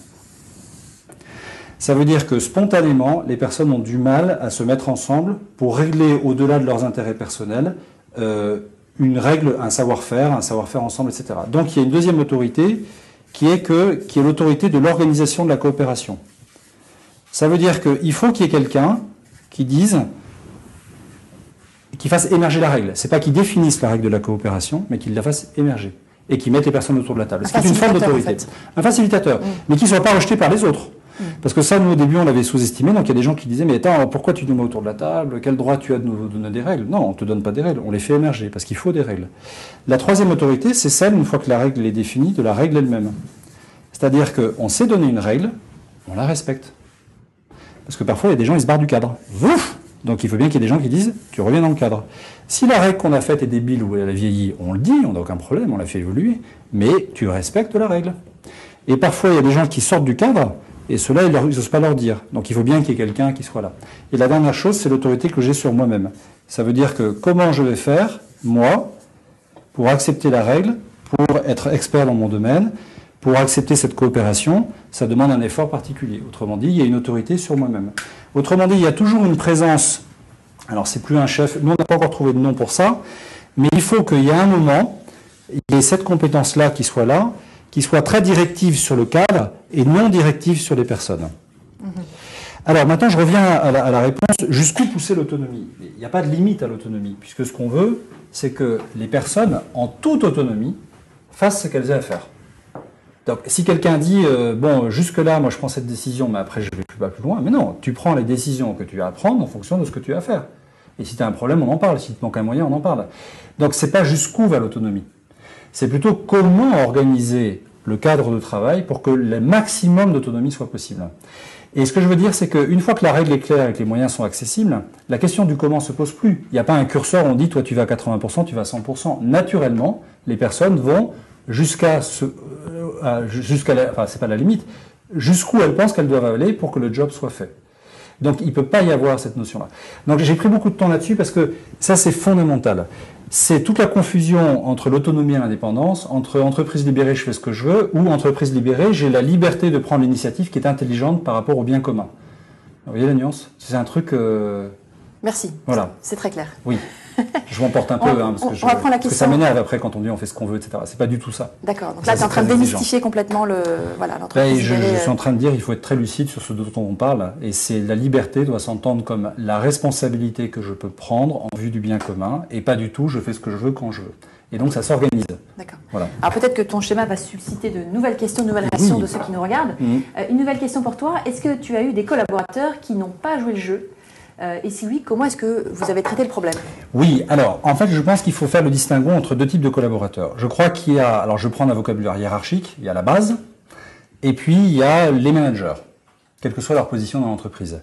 Ça veut dire que spontanément, les personnes ont du mal à se mettre ensemble pour régler au-delà de leurs intérêts personnels euh, une règle, un savoir-faire, un savoir-faire ensemble, etc. Donc il y a une deuxième autorité qui est, que, qui est l'autorité de l'organisation de la coopération. Ça veut dire qu'il faut qu'il y ait quelqu'un qui dise qui fasse émerger la règle. C'est pas qu'ils définissent la règle de la coopération, mais qu'ils la fassent émerger et qui mettent les personnes autour de la table. C'est une forme d'autorité. Un facilitateur, mm. mais qui ne soit pas rejeté par les autres. Mm. Parce que ça, nous, au début, on l'avait sous-estimé. Donc, il y a des gens qui disaient, mais attends, pourquoi tu nous mets autour de la table? Quel droit tu as de nous donner des règles? Non, on ne te donne pas des règles. On les fait émerger, parce qu'il faut des règles. La troisième autorité, c'est celle, une fois que la règle est définie, de la règle elle-même. C'est-à-dire qu'on sait donner une règle, on la respecte. Parce que parfois, il y a des gens, ils se barrent du cadre. Ouf donc il faut bien qu'il y ait des gens qui disent tu reviens dans le cadre. Si la règle qu'on a faite est débile ou elle a vieilli, on le dit, on n'a aucun problème, on l'a fait évoluer, mais tu respectes la règle. Et parfois il y a des gens qui sortent du cadre et cela ils n'osent pas leur dire. Donc il faut bien qu'il y ait quelqu'un qui soit là. Et la dernière chose, c'est l'autorité que j'ai sur moi-même. Ça veut dire que comment je vais faire, moi, pour accepter la règle, pour être expert dans mon domaine, pour accepter cette coopération, ça demande un effort particulier. Autrement dit, il y a une autorité sur moi-même. Autrement dit, il y a toujours une présence. Alors, c'est plus un chef. Nous, on n'a pas encore trouvé de nom pour ça. Mais il faut qu'il y ait un moment, il y ait cette compétence-là qui soit là, qui soit très directive sur le cadre et non directive sur les personnes. Mhm. Alors maintenant, je reviens à la, à la réponse. Jusqu'où pousser l'autonomie? Il n'y a pas de limite à l'autonomie, puisque ce qu'on veut, c'est que les personnes, en toute autonomie, fassent ce qu'elles aient à faire. Donc, si quelqu'un dit, euh, bon, jusque-là, moi je prends cette décision, mais après je ne vais plus, pas plus loin, mais non, tu prends les décisions que tu as à prendre en fonction de ce que tu as à faire. Et si tu as un problème, on en parle. Si tu manques un moyen, on en parle. Donc, c'est pas jusqu'où va l'autonomie. C'est plutôt comment organiser le cadre de travail pour que le maximum d'autonomie soit possible. Et ce que je veux dire, c'est qu'une fois que la règle est claire et que les moyens sont accessibles, la question du comment se pose plus. Il n'y a pas un curseur, on dit, toi tu vas à 80%, tu vas à 100%. Naturellement, les personnes vont jusqu'à ce, euh, jusqu'à enfin c'est pas la limite, jusqu'où elles pensent qu'elles doivent aller pour que le job soit fait. Donc il ne peut pas y avoir cette notion-là. Donc j'ai pris beaucoup de temps là-dessus parce que ça c'est fondamental. C'est toute la confusion entre l'autonomie et l'indépendance, entre entreprise libérée, je fais ce que je veux, ou entreprise libérée, j'ai la liberté de prendre l'initiative qui est intelligente par rapport au bien commun. Vous voyez la nuance? C'est un truc... Euh, Merci. Voilà. C'est très clair. Oui. Je m'emporte un peu, On- hein, parce on- que, je- on la parce que ça m'énerve après quand on dit on fait ce qu'on veut, etc. C'est pas du tout ça. D'accord. Donc Ça, là, tu es en train de démystifier complètement le, voilà, Là, l'entreprise je, je suis euh, en train de dire il faut être très lucide sur ce dont on parle, et c'est la liberté doit s'entendre comme la responsabilité que je peux prendre en vue du bien commun, et pas du tout je fais ce que je veux quand je veux. Et donc ça s'organise. D'accord. Voilà. Alors peut-être que ton schéma va susciter de nouvelles questions, de nouvelles réactions Oui. de ceux qui nous regardent. Mhm. Euh, une nouvelle question pour toi. Est-ce que tu as eu des collaborateurs qui n'ont pas joué le jeu? Euh, Et si oui, comment est-ce que vous avez traité le problème Oui, alors en fait je pense qu'il faut faire le distinguo entre deux types de collaborateurs. Je crois qu'il y a, alors je prends un vocabulaire hiérarchique, il y a la base, et puis il y a les managers, quelle que soit leur position dans l'entreprise.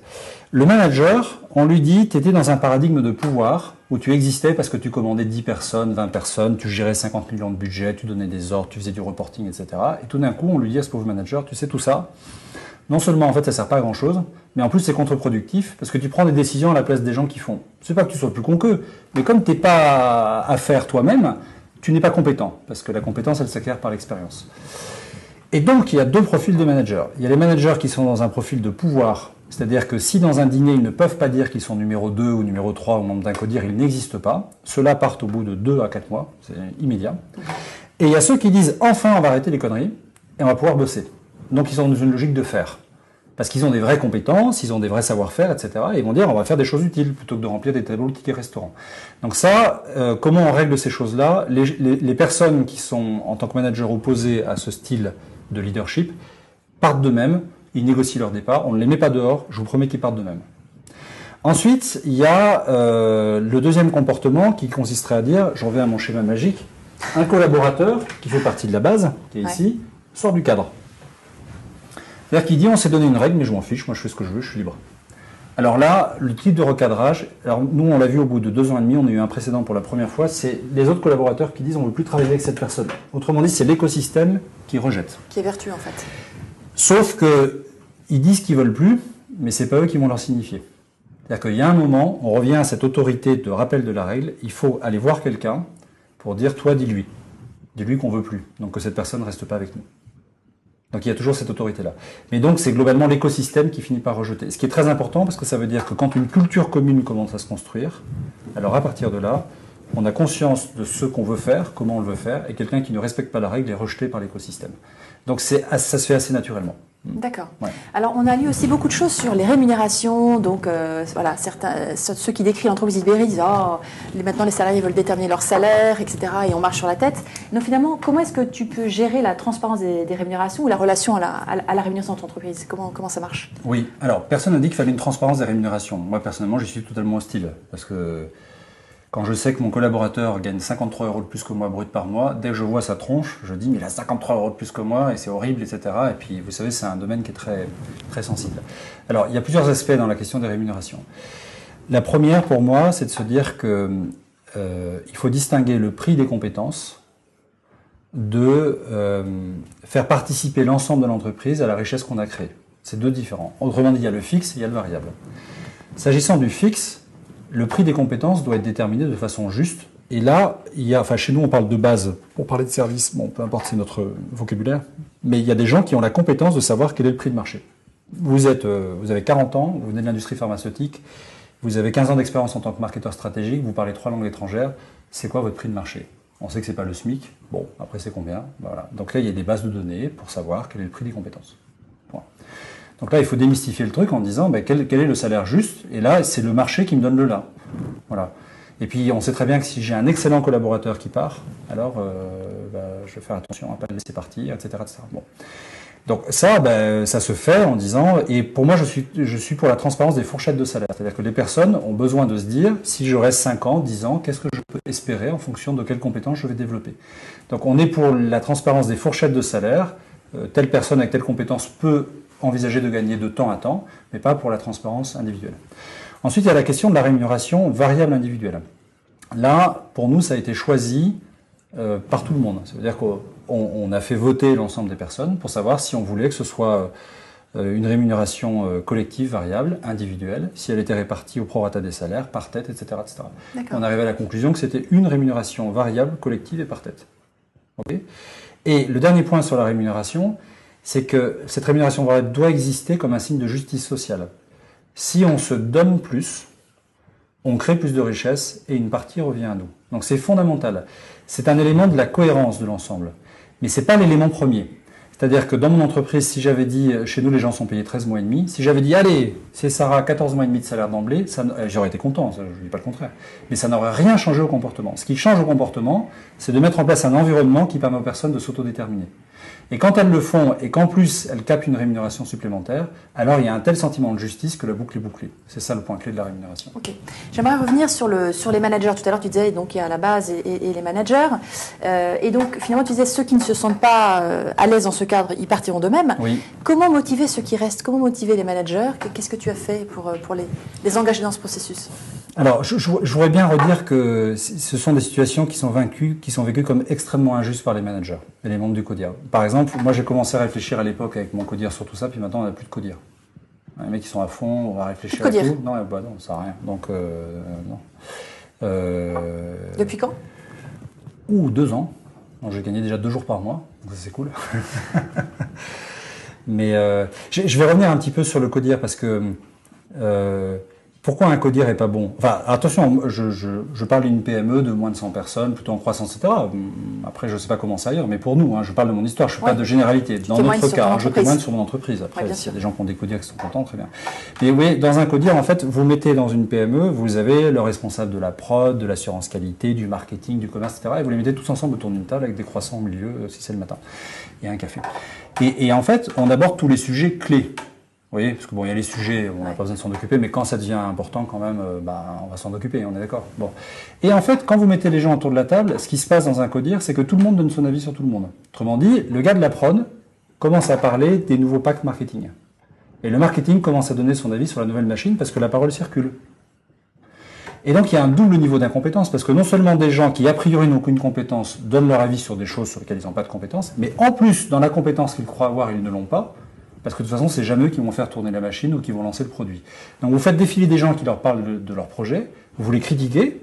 Le manager, on lui dit, tu étais dans un paradigme de pouvoir où tu existais parce que tu commandais 10 personnes, 20 personnes, tu gérais 50 millions de budget, tu donnais des ordres, tu faisais du reporting, etc. Et tout d'un coup, on lui dit à ce pauvre manager, tu sais tout ça, non seulement en fait ça sert pas à grand chose, mais en plus c'est contre-productif parce que tu prends des décisions à la place des gens qui font. C'est pas que tu sois plus con qu'eux, mais comme t'es pas à faire toi-même, tu n'es pas compétent parce que la compétence elle s'acquiert par l'expérience. Et donc il y a deux profils de managers. Il y a les managers qui sont dans un profil de pouvoir, c'est-à-dire que si dans un dîner ils ne peuvent pas dire qu'ils sont numéro 2 ou numéro 3 au membre d'un codir, ils n'existent pas. Ceux-là au bout de 2 à 4 mois, c'est immédiat. Et il y a ceux qui disent enfin on va arrêter les conneries et on va pouvoir bosser. Donc ils sont dans une logique de faire. Parce qu'ils ont des vraies compétences, ils ont des vrais savoir-faire, etc. Et ils vont dire on va faire des choses utiles plutôt que de remplir des tableaux de tickets restaurants. Donc ça, euh, comment on règle ces choses-là? Les, les- les personnes qui sont en tant que manager opposées à ce style de leadership partent d'eux-mêmes, ils négocient leur départ, on ne les met pas dehors, je vous promets qu'ils partent d'eux-mêmes. Ensuite, il y a euh, le deuxième comportement qui consisterait à dire, j'en reviens à mon schéma magique, un collaborateur qui fait partie de la base, qui est Ouais. ici, sort du cadre. C'est-à-dire qu'il dit on s'est donné une règle, mais je m'en fiche, moi je fais ce que je veux, je suis libre. Alors là, le type de recadrage, alors nous on l'a vu au bout de deux ans et demi, on a eu un précédent pour la première fois, c'est les autres collaborateurs qui disent on ne veut plus travailler avec cette personne. Autrement dit, c'est l'écosystème qui rejette. Qui est vertueux en fait. Sauf que ils disent qu'ils veulent plus, mais c'est pas eux qui vont leur signifier. C'est-à-dire qu'il y a un moment, on revient à cette autorité de rappel de la règle, il faut aller voir quelqu'un pour dire toi dis-lui. Dis-lui qu'on veut plus, donc que cette personne reste pas avec nous. Donc il y a toujours cette autorité-là. Mais donc c'est globalement l'écosystème qui finit par rejeter. Ce qui est très important parce que ça veut dire que quand une culture commune commence à se construire, alors à partir de là, on a conscience de ce qu'on veut faire, comment on le veut faire, et quelqu'un qui ne respecte pas la règle est rejeté par l'écosystème. Donc ça se fait assez naturellement. D'accord. Ouais. Alors, on a lu aussi beaucoup de choses sur les rémunérations. Donc, euh, voilà, certains, ceux qui décrivent l'entreprise libérée disent Oh, maintenant les salariés veulent déterminer leur salaire, etc. Et on marche sur la tête. Donc, finalement, comment est-ce que tu peux gérer la transparence des, des rémunérations ou la relation à la, à la- rémunération de ton entreprise comment, comment ça marche? Oui, alors personne n'a dit qu'il fallait une transparence des rémunérations. Moi personnellement, j'y suis totalement hostile. Parce que quand je sais que mon collaborateur gagne 53 euros de plus que moi brut par mois, dès que je vois sa tronche, je dis mais il a 53 euros de plus que moi et c'est horrible, etc. Et puis vous savez, c'est un domaine qui est très, très sensible. Alors il y a plusieurs aspects dans la question des rémunérations. La première pour moi, c'est de se dire que euh, il faut distinguer le prix des compétences de euh, faire participer l'ensemble de l'entreprise à la richesse qu'on a créée. C'est deux différents. Autrement dit, il y a le fixe et il y a le variable. S'agissant du fixe, le prix des compétences doit être déterminé de façon juste. Et là, il y a, enfin, chez nous, on parle de base. Pour parler de service, bon, peu importe, c'est notre vocabulaire. Mais il y a des gens qui ont la compétence de savoir quel est le prix de marché. Vous êtes, euh, vous avez 40 ans, vous venez de l'industrie pharmaceutique, vous avez 15 ans d'expérience en tant que marketeur stratégique, vous parlez trois langues étrangères. C'est quoi votre prix de marché? On sait que c'est pas le SMIC. Bon, après c'est combien? Voilà. Donc là, il y a des bases de données pour savoir quel est le prix des compétences. Donc là, il faut démystifier le truc en disant ben, quel, est le salaire juste? Et là, c'est le marché qui me donne le là. Voilà. Et puis, on sait très bien que si j'ai un excellent collaborateur qui part, alors euh, ben, je vais faire attention à ne pas le laisser partir, etc. Donc ça, ben, ça se fait en disant, et pour moi, je suis, je suis pour la transparence des fourchettes de salaire. C'est-à-dire que les personnes ont besoin de se dire, si je reste 5 ans, 10 ans, qu'est-ce que je peux espérer en fonction de quelles compétences je vais développer? Donc on est pour la transparence des fourchettes de salaire. Euh, telle personne avec telle compétence peut envisager de gagner de temps à temps, mais pas pour la transparence individuelle. Ensuite, il y a la question de la rémunération variable individuelle. Là, pour nous, ça a été choisi euh, par tout le monde. Ça veut dire qu'on on a fait voter l'ensemble des personnes pour savoir si on voulait que ce soit euh, une rémunération euh, collective variable, individuelle, si elle était répartie au prorata des salaires, par tête, etc. etc. On arrivait à la conclusion que c'était une rémunération variable, collective et par tête. Et le dernier point sur la rémunération, c'est que cette rémunération doit exister comme un signe de justice sociale. Si on se donne plus, on crée plus de richesse et une partie revient à nous. Donc c'est fondamental. C'est un élément de la cohérence de l'ensemble. Mais c'est pas l'élément premier. C'est-à-dire que dans mon entreprise, si j'avais dit, euh, chez nous les gens sont payés 13 mois et demi, si j'avais dit, allez, c'est Sarah, 14 mois et demi de salaire d'emblée, euh, j'aurais été content, je ne dis pas le contraire. Mais ça n'aurait rien changé au comportement. Ce qui change au comportement, c'est de mettre en place un environnement qui permet aux personnes de s'autodéterminer. Et quand elles le font et qu'en plus elles capent une rémunération supplémentaire, alors il y a un tel sentiment de justice que la boucle est bouclée. C'est ça le point clé de la rémunération. Ok. J'aimerais revenir sur, le, sur les managers. Tout à l'heure, tu disais donc il y a la base et, les managers. Euh, et donc finalement, tu disais ceux qui ne se sentent pas euh, à l'aise dans ce cadre, ils partiront d'eux-mêmes. Oui. Comment motiver ceux qui restent? Comment motiver les managers? Qu'est-ce que tu as fait pour, euh, pour les, les engager dans ce processus? Alors, je, je, voudrais bien redire que ce sont des situations qui sont vaincues, qui sont vécues comme extrêmement injustes par les managers et les membres du CODIR. Par exemple, moi j'ai commencé à réfléchir à l'époque avec mon CODIR sur tout ça, puis maintenant on n'a plus de CODIR. Les mecs qui sont à fond, on va réfléchir à tout. Non, bah non, ça n'a rien. Donc, euh, non. Euh... Depuis quand? Ou deux ans. J'ai gagné déjà deux jours par mois, donc ça c'est cool. Mais euh, je vais revenir un petit peu sur le CODIR parce que pourquoi un codir est pas bon? Enfin, attention, je, je, je, parle d'une PME de moins de 100 personnes, plutôt en croissance, etc. Après, je ne sais pas comment c'est ailleurs, mais pour nous, hein, je parle de mon histoire, je ne fais pas de généralité. dans notre cas, je témoigne sur mon entreprise. Après, s'il y a des gens qui ont des codires qui sont contents, très bien. Mais oui, dans un codir, en fait, vous mettez dans une PME, vous avez le responsable de la prod, de l'assurance qualité, du marketing, du commerce, etc. Et vous les mettez tous ensemble autour d'une table avec des croissants au milieu, euh, si c'est le matin, et un café. Et, et en fait, on aborde tous les sujets clés. Oui, parce que bon, il y a les sujets, on n'a pas besoin de s'en occuper, mais quand ça devient important, quand même, euh, bah, on va s'en occuper, on est d'accord. Bon. Et en fait, quand vous mettez les gens autour de la table, ce qui se passe dans un codir, c'est que tout le monde donne son avis sur tout le monde. Autrement dit, le gars de la prod commence à parler des nouveaux packs marketing. Et le marketing commence à donner son avis sur la nouvelle machine parce que la parole circule. Et donc il y a un double niveau d'incompétence, parce que non seulement des gens qui a priori n'ont aucune compétence donnent leur avis sur des choses sur lesquelles ils n'ont pas de compétence, mais en plus, dans la compétence qu'ils croient avoir, ils ne l'ont pas, parce que de toute façon, c'est jamais eux qui vont faire tourner la machine ou qui vont lancer le produit. Donc vous faites défiler des gens qui leur parlent de, leur projet, vous les critiquez,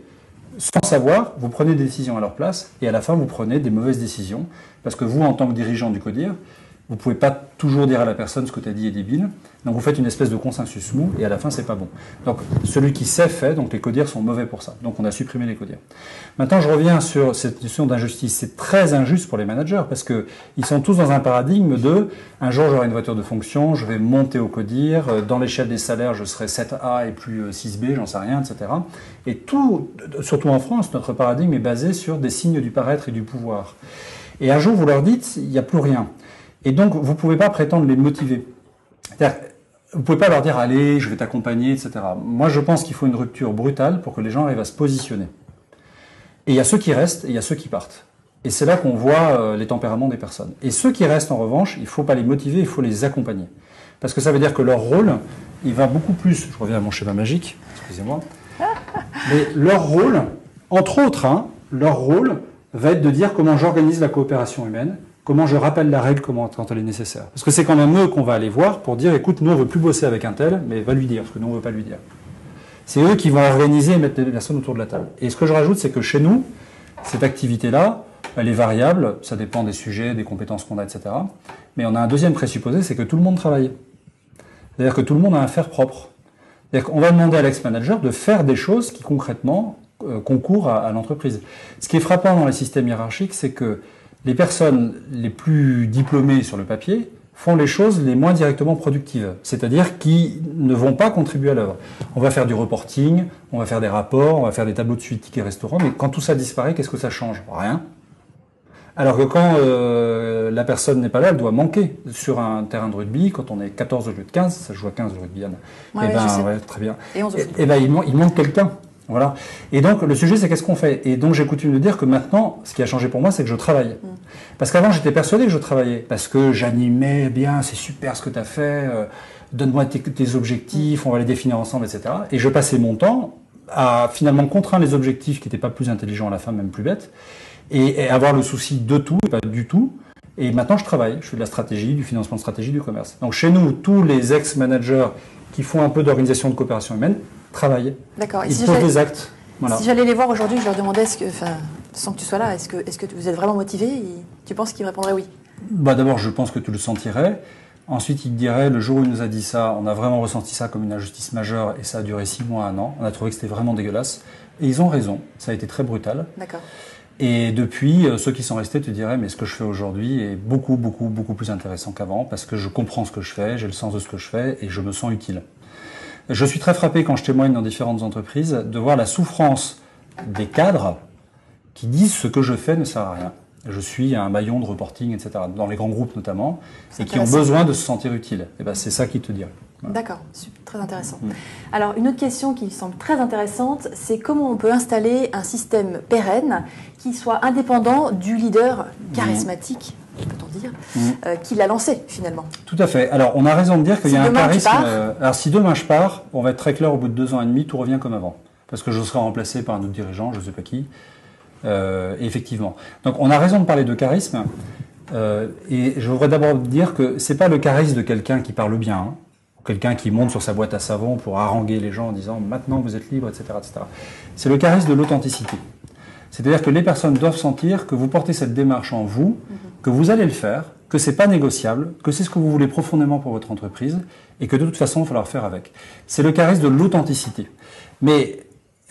sans savoir, vous prenez des décisions à leur place, et à la fin, vous prenez des mauvaises décisions, parce que vous, en tant que dirigeant du CODIR, vous pouvez pas toujours dire à la personne ce que tu as dit est débile. Donc vous faites une espèce de consensus mou et à la fin c'est pas bon. Donc celui qui sait fait, donc les codires sont mauvais pour ça. Donc on a supprimé les codires. Maintenant je reviens sur cette notion d'injustice. C'est très injuste pour les managers parce que ils sont tous dans un paradigme de un jour j'aurai une voiture de fonction, je vais monter au codir, euh, dans l'échelle des salaires je serai 7A et plus 6B, euh, j'en sais rien, etc. Et tout, surtout en France, notre paradigme est basé sur des signes du paraître et du pouvoir. Et un jour vous leur dites il n'y a plus rien. Et donc, vous ne pouvez pas prétendre les motiver. Vous ne pouvez pas leur dire allez, je vais t'accompagner, etc. Moi, je pense qu'il faut une rupture brutale pour que les gens arrivent à se positionner. Et il y a ceux qui restent et il y a ceux qui partent. Et c'est là qu'on voit euh, les tempéraments des personnes. Et ceux qui restent, en revanche, il ne faut pas les motiver, il faut les accompagner. Parce que ça veut dire que leur rôle, il va beaucoup plus. Je reviens à mon schéma magique, excusez-moi. Mais leur rôle, entre autres, hein, leur rôle va être de dire comment j'organise la coopération humaine, comment je rappelle la règle quand elle est nécessaire. Parce que c'est quand même eux qu'on va aller voir pour dire, écoute, nous on veut plus bosser avec un tel, mais va lui dire, parce que nous on veut pas lui dire. C'est eux qui vont organiser et mettre les personnes autour de la table. Et ce que je rajoute, c'est que chez nous, cette activité-là, elle est variable, ça dépend des sujets, des compétences qu'on a, etc. Mais on a un deuxième présupposé, c'est que tout le monde travaille. C'est-à-dire que tout le monde a un faire propre. C'est-à-dire qu'on va demander à l'ex-manager de faire des choses qui concrètement euh, concourent à l'entreprise. Ce qui est frappant dans les systèmes hiérarchiques, c'est que les personnes les plus diplômées sur le papier font les choses les moins directement productives, c'est-à-dire qui ne vont pas contribuer à l'œuvre. On va faire du reporting, on va faire des rapports, on va faire des tableaux de suite tickets restaurants, mais quand tout ça disparaît, qu'est-ce que ça change? Rien. Alors que quand euh, la personne n'est pas là, elle doit manquer. Sur un terrain de rugby, quand on est 14 au lieu de 15, ça joue à 15 le rugby, Ouais, eh ben, ouais, très bien. Et, on et, ben, il, il manque quelqu'un. Voilà. Et donc, le sujet, c'est qu'est-ce qu'on fait? Et donc, j'ai coutume de dire que maintenant, ce qui a changé pour moi, c'est que je travaille. Mm. Parce qu'avant, j'étais persuadé que je travaillais. Parce que j'animais bien, c'est super ce que tu as fait, euh, donne-moi tes, objectifs, on va les définir ensemble, etc. Et je passais mon temps à finalement contraindre les objectifs qui n'étaient pas plus intelligents à la fin, même plus bêtes, et, avoir le souci de tout, et pas du tout. Et maintenant, je travaille. Je fais de la stratégie, du financement de stratégie, du commerce. Donc, chez nous, tous les ex-managers qui font un peu d'organisation de coopération humaine travaillent. D'accord. Ils si posent des actes. Si j'allais les voir aujourd'hui, je leur demandais, que, sans que tu sois là, est-ce que, est -ce que vous êtes vraiment motivé Tu penses qu'ils me répondraient oui? Bah D'abord, je pense que tu le sentirais. Ensuite, il dirait, le jour où il nous a dit ça, on a vraiment ressenti ça comme une injustice majeure et ça a duré six mois, un an. On a trouvé que c'était vraiment dégueulasse. Et ils ont raison, ça a été très brutal. D'accord. Et depuis, euh, ceux qui sont restés te diraient, mais ce que je fais aujourd'hui est beaucoup, beaucoup, beaucoup plus intéressant qu'avant parce que je comprends ce que je fais, j'ai le sens de ce que je fais et je me sens utile. Je suis très frappé quand je témoigne dans différentes entreprises de voir la souffrance des cadres qui disent ce que je fais ne sert à rien je suis un maillon de reporting, etc., dans les grands groupes notamment, et qui ont besoin de se sentir utiles. Et ben, c'est ça qui te dirait. D'accord, très intéressant. Mm. Alors, une autre question qui me semble très intéressante, c'est comment on peut installer un système pérenne qui soit indépendant du leader charismatique, peut-on dire, mm. euh, qui l'a lancé finalement. Tout à fait. Alors, on a raison de dire qu'il y a un charisme. Euh, alors, si demain je pars, on va être très clair, au bout de deux ans et demi, tout revient comme avant. Parce que je serai remplacé par un autre dirigeant, je ne sais pas qui. Euh, effectivement. Donc on a raison de parler de charisme. Et je voudrais d'abord dire que c'est pas le charisme de quelqu'un qui parle bien, hein, quelqu'un qui monte sur sa boîte à savon pour haranguer les gens en disant maintenant vous êtes libre, etc. etc. C'est le charisme de l'authenticité. C'est-à-dire que les personnes doivent sentir que vous portez cette démarche en vous, que vous allez le faire, que c'est pas négociable, que c'est ce que vous voulez profondément pour votre entreprise et que de toute façon il va falloir faire avec. C'est le charisme de l'authenticité. Mais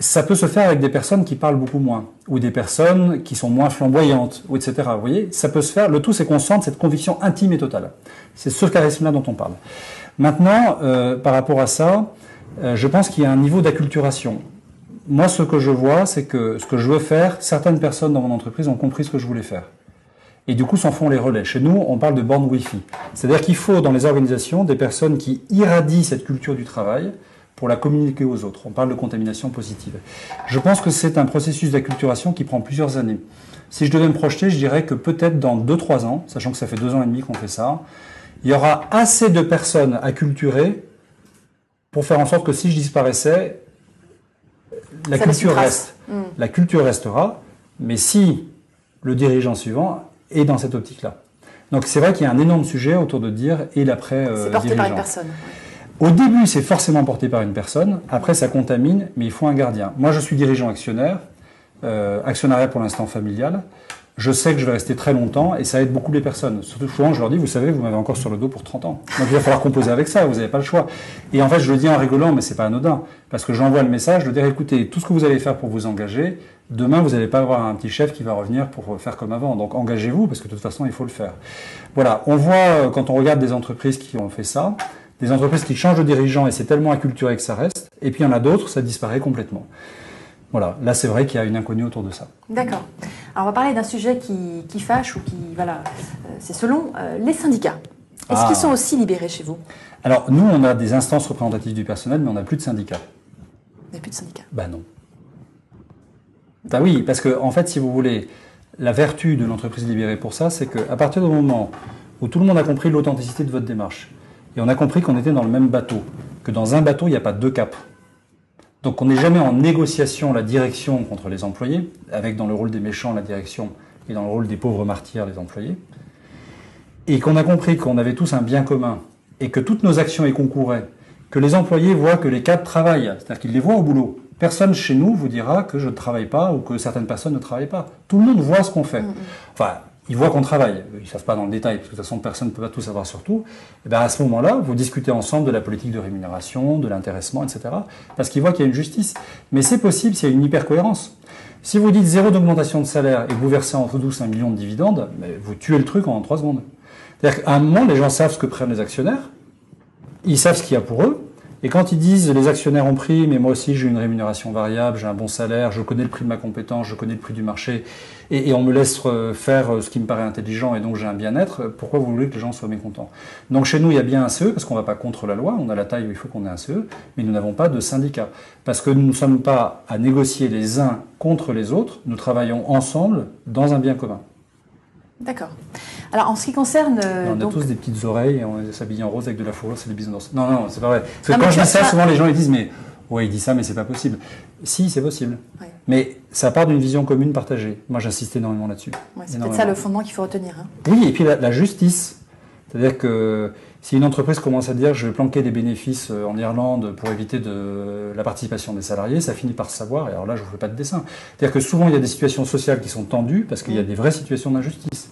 ça peut se faire avec des personnes qui parlent beaucoup moins, ou des personnes qui sont moins flamboyantes, ou etc. Vous voyez, ça peut se faire. Le tout, c'est qu'on sente cette conviction intime et totale. C'est ce charisme-là dont on parle. Maintenant, euh, par rapport à ça, euh, je pense qu'il y a un niveau d'acculturation. Moi, ce que je vois, c'est que ce que je veux faire, certaines personnes dans mon entreprise ont compris ce que je voulais faire. Et du coup, s'en font les relais. Chez nous, on parle de borne Wi-Fi. C'est-à-dire qu'il faut, dans les organisations, des personnes qui irradient cette culture du travail, pour la communiquer aux autres. On parle de contamination positive. Je pense que c'est un processus d'acculturation qui prend plusieurs années. Si je devais me projeter, je dirais que peut-être dans 2-3 ans, sachant que ça fait 2 ans et demi qu'on fait ça, il y aura assez de personnes acculturées pour faire en sorte que si je disparaissais, la culture reste. Hmm. La culture restera, mais si le dirigeant suivant est dans cette optique-là. Donc c'est vrai qu'il y a un énorme sujet autour de dire et l'après euh, C'est porté par une personne. Au début, c'est forcément porté par une personne. Après, ça contamine, mais il faut un gardien. Moi, je suis dirigeant actionnaire, euh, actionnariat pour l'instant familial. Je sais que je vais rester très longtemps et ça aide beaucoup les personnes. Surtout souvent, je leur dis, vous savez, vous m'avez encore sur le dos pour 30 ans. Donc il va falloir composer avec ça, vous n'avez pas le choix. Et en fait, je le dis en rigolant, mais c'est pas anodin. Parce que j'envoie le message de dire, écoutez, tout ce que vous allez faire pour vous engager, demain, vous n'allez pas avoir un petit chef qui va revenir pour faire comme avant. Donc engagez-vous, parce que de toute façon, il faut le faire. Voilà, on voit, euh, quand on regarde des entreprises qui ont fait ça, des entreprises qui changent de dirigeant et c'est tellement acculturé que ça reste. Et puis il y en a d'autres, ça disparaît complètement. Voilà, là c'est vrai qu'il y a une inconnue autour de ça. D'accord. Alors on va parler d'un sujet qui, fâche ou qui, voilà, euh, c'est selon euh, les syndicats. Est-ce qu'ils ah. sont aussi libérés chez vous? Alors nous, on a des instances représentatives du personnel, mais on n'a plus de syndicats. Vous n'avez plus de syndicats? Ben non. Ben oui, parce que en fait, si vous voulez, la vertu de l'entreprise libérée pour ça, c'est qu'à partir du moment où tout le monde a compris l'authenticité de votre démarche, et on a compris qu'on était dans le même bateau, que dans un bateau, il n'y a pas deux caps. Donc on n'est jamais en négociation la direction contre les employés, avec dans le rôle des méchants la direction et dans le rôle des pauvres martyrs les employés. Et qu'on a compris qu'on avait tous un bien commun et que toutes nos actions y concouraient, que les employés voient que les cadres travaillent, c'est-à-dire qu'ils les voient au boulot. Personne chez nous vous dira que je ne travaille pas ou que certaines personnes ne travaillent pas. Tout le monde voit ce qu'on fait. Mm, mm. Enfin, ils voient qu'on travaille. Ils ne savent pas dans le détail, parce que de toute façon, personne ne peut pas tout savoir sur tout. Et bien à ce moment-là, vous discutez ensemble de la politique de rémunération, de l'intéressement, etc. Parce qu'ils voient qu'il y a une justice. Mais c'est possible s'il y a une hyper-cohérence. Si vous dites zéro d'augmentation de salaire et que vous versez entre 12 et un million de dividendes, vous tuez le truc en trois secondes. C'est-à-dire qu'à un moment, les gens savent ce que prennent les actionnaires, ils savent ce qu'il y a pour eux, et quand ils disent les actionnaires ont pris, mais moi aussi j'ai une rémunération variable, j'ai un bon salaire, je connais le prix de ma compétence, je connais le prix du marché, et, on me laisse euh, faire euh, ce qui me paraît intelligent et donc j'ai un bien-être, pourquoi vous voulez que les gens soient mécontents? Donc chez nous il y a bien un CE, parce qu'on ne va pas contre la loi, on a la taille où il faut qu'on ait un CE, mais nous n'avons pas de syndicat. Parce que nous ne sommes pas à négocier les uns contre les autres, nous travaillons ensemble dans un bien commun. D'accord. Alors en ce qui concerne. Euh, on a tous des petites oreilles et on s'habille en rose avec de la fourrure, c'est des bisounours. Non, non, c'est pas vrai. Parce que quand je dis ça, souvent les gens ils disent mais ouais, il dit ça, mais c'est pas possible. Si, c'est possible. Mais ça part d'une vision commune partagée. Moi, j'insiste énormément là-dessus. c'est peut-être ça le fondement qu'il faut retenir. Hein. Oui, et puis la, justice. C'est-à-dire que si une entreprise commence à dire je vais planquer des bénéfices euh, en Irlande pour éviter de la participation des salariés, ça finit par se savoir. Et alors là, je ne vous fais pas de dessin. C'est-à-dire que souvent, il y a des situations sociales qui sont tendues parce qu'il y a mm. des vraies situations d'injustice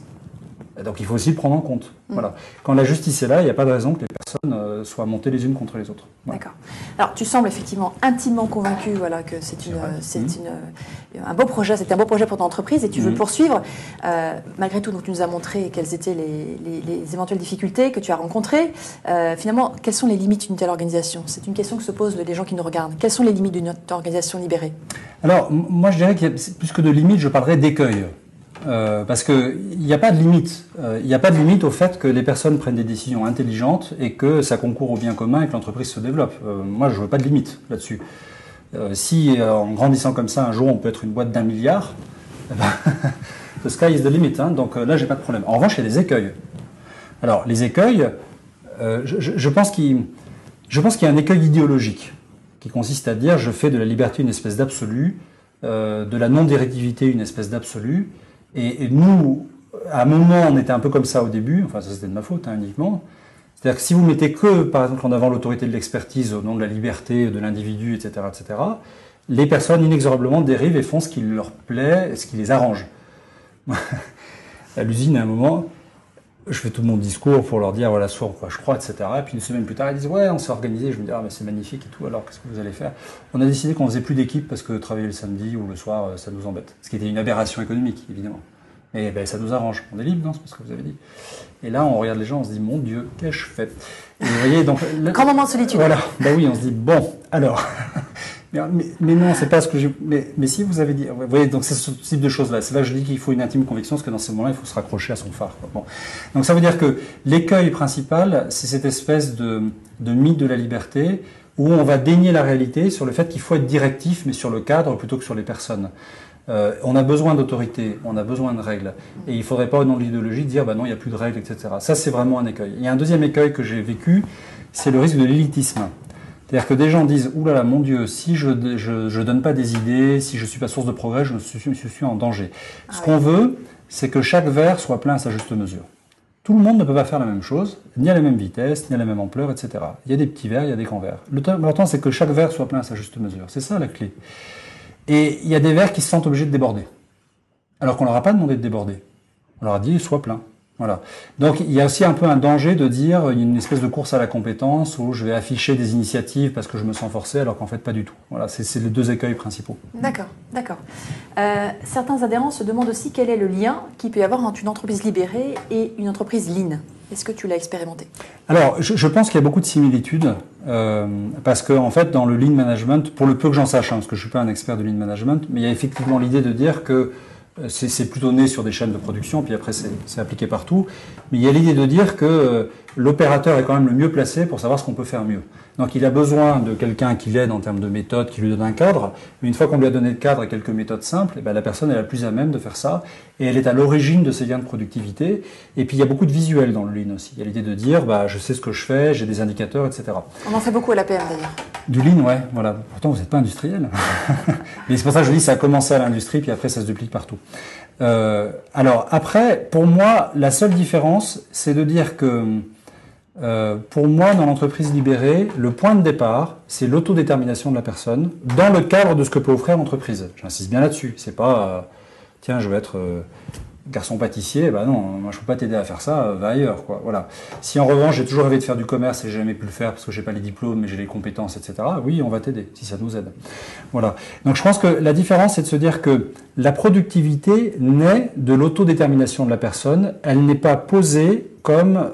Donc il faut aussi le prendre en compte. Mm. Voilà. Quand la justice est là, il n'y a pas de raison que les personnes euh, soient montées les unes contre les autres. D'accord. Alors tu sembles effectivement intimement convaincu voilà, que c'est une, c'est mm. une, un beau projet, c'est un beau projet pour ton entreprise et tu veux le mm. poursuivre. Euh, malgré tout, donc, tu nous as montré quelles étaient les, les, éventuelles difficultés que tu as rencontrées. Euh, finalement, quelles sont les limites d'une telle organisation? C'est une question que se posent les gens qui nous regardent. Quelles sont les limites d'une organisation libérée? Alors, moi je dirais qu'il y a plus que de limites, je parlerais d'écueils. Euh, parce qu'il n'y a pas de limite. Euh, il n'y a pas de limite au fait que les personnes prennent des décisions intelligentes et que ça concourt au bien commun et que l'entreprise se développe. Euh, moi, je ne veux pas de limite là-dessus. si en grandissant comme ça, un jour, on peut être une boîte d'un milliard, eh ben, the sky is the limit. Hein, donc là, j'ai pas de problème. En revanche, il y a des écueils. Alors, les écueils, je, pense qu'il y a un écueil idéologique qui consiste à dire je fais de la liberté une espèce d'absolu, de la non-directivité une espèce d'absolu, et, nous, à un moment, on était un peu comme ça au début, enfin ça c'était de ma faute hein, uniquement. C'est-à-dire que si vous mettez que, par exemple, en avant l'autorité de l'expertise au nom de la liberté de l'individu, etc., etc., les personnes inexorablement dérivent et font ce qui leur plaît, ce qui les arrange. à l'usine, à un moment, je fais tout mon discours pour leur dire voilà soit quoi je crois, etc. Et puis une semaine plus tard, ils disent ouais, on s'est organisé. Je me dis ah mais c'est magnifique et tout. Alors qu'est-ce que vous allez faire? On a décidé qu'on faisait plus d'équipe parce que travailler le samedi ou le soir, euh, ça nous embête. Ce qui était une aberration économique, évidemment. Et ben, ça nous arrange. On est libre, non? C'est ce que vous avez dit. Et là, on regarde les gens, on se dit mon Dieu, qu'ai-je fait? Et vous voyez donc grand moment de solitude. Voilà. Ben oui, on se dit bon, alors. Mais, mais, non, c'est pas ce que j'ai. Mais, mais, si vous avez dit. Vous voyez, donc c'est ce type de choses-là. C'est là que je dis qu'il faut une intime conviction, parce que dans ce moment-là, il faut se raccrocher à son phare. Bon. Donc ça veut dire que l'écueil principal, c'est cette espèce de, de mythe de la liberté où on va dénier la réalité sur le fait qu'il faut être directif, mais sur le cadre plutôt que sur les personnes. Euh, on a besoin d'autorité, on a besoin de règles. Et il ne faudrait pas, au nom de l'idéologie, dire bah non, il n'y a plus de règles, etc. Ça, c'est vraiment un écueil. Il y a un deuxième écueil que j'ai vécu, c'est le risque de l'élitisme. C'est-à-dire que des gens disent Ouh là là, mon Dieu, si je ne donne pas des idées, si je ne suis pas source de progrès, je suis, je suis en danger. Ce ah qu'on veut, c'est que chaque verre soit plein à sa juste mesure. Tout le monde ne peut pas faire la même chose, ni à la même vitesse, ni à la même ampleur, etc. Il y a des petits verres, il y a des grands verres. L'important, c'est que chaque verre soit plein à sa juste mesure. C'est ça la clé. Et il y a des verres qui se sentent obligés de déborder. Alors qu'on leur a pas demandé de déborder. On leur a dit, sois plein. Voilà. Donc il y a aussi un peu un danger de dire il y a une espèce de course à la compétence où je vais afficher des initiatives parce que je me sens forcé alors qu'en fait pas du tout. Voilà, c'est les deux écueils principaux. D'accord, d'accord. Euh, certains adhérents se demandent aussi quel est le lien qu'il peut y avoir entre une entreprise libérée et une entreprise lean. Est-ce que tu l'as expérimenté? Alors, je, pense qu'il y a beaucoup de similitudes euh, parce que en fait, dans le lean management, pour le peu que j'en sache, hein, parce que je suis pas un expert de lean management, mais il y a effectivement l'idée de dire que c'est plutôt né sur des chaînes de production, puis après c'est appliqué partout. Mais il y a l'idée de dire que euh, l'opérateur est quand même le mieux placé pour savoir ce qu'on peut faire mieux. Donc il a besoin de quelqu'un qui l'aide en termes de méthode, qui lui donne un cadre. Mais une fois qu'on lui a donné le cadre et quelques méthodes simples, eh ben, la personne est la plus à même de faire ça. Et elle est à l'origine de ces gains de productivité. Et puis il y a beaucoup de visuels dans le lean aussi. Il y a l'idée de dire, bah, je sais ce que je fais, j'ai des indicateurs, etc. On en fait beaucoup à l'APM d'ailleurs. Du lean, ouais, voilà. Pourtant vous n'êtes pas industriel. mais c'est pour ça que je dis, ça a commencé à l'industrie, puis après ça se duplique partout. Euh, alors après, pour moi, la seule différence, c'est de dire que euh, pour moi, dans l'entreprise libérée, le point de départ, c'est l'autodétermination de la personne dans le cadre de ce que peut offrir l'entreprise. J'insiste bien là-dessus. C'est pas, euh, tiens, je vais être euh, garçon pâtissier, bah non, moi je peux pas t'aider à faire ça, va ailleurs, quoi. Voilà. Si en revanche j'ai toujours rêvé de faire du commerce et j'ai jamais pu le faire parce que j'ai pas les diplômes, mais j'ai les compétences, etc. Oui, on va t'aider si ça nous aide. Voilà. Donc je pense que la différence, c'est de se dire que la productivité naît de l'autodétermination de la personne. Elle n'est pas posée comme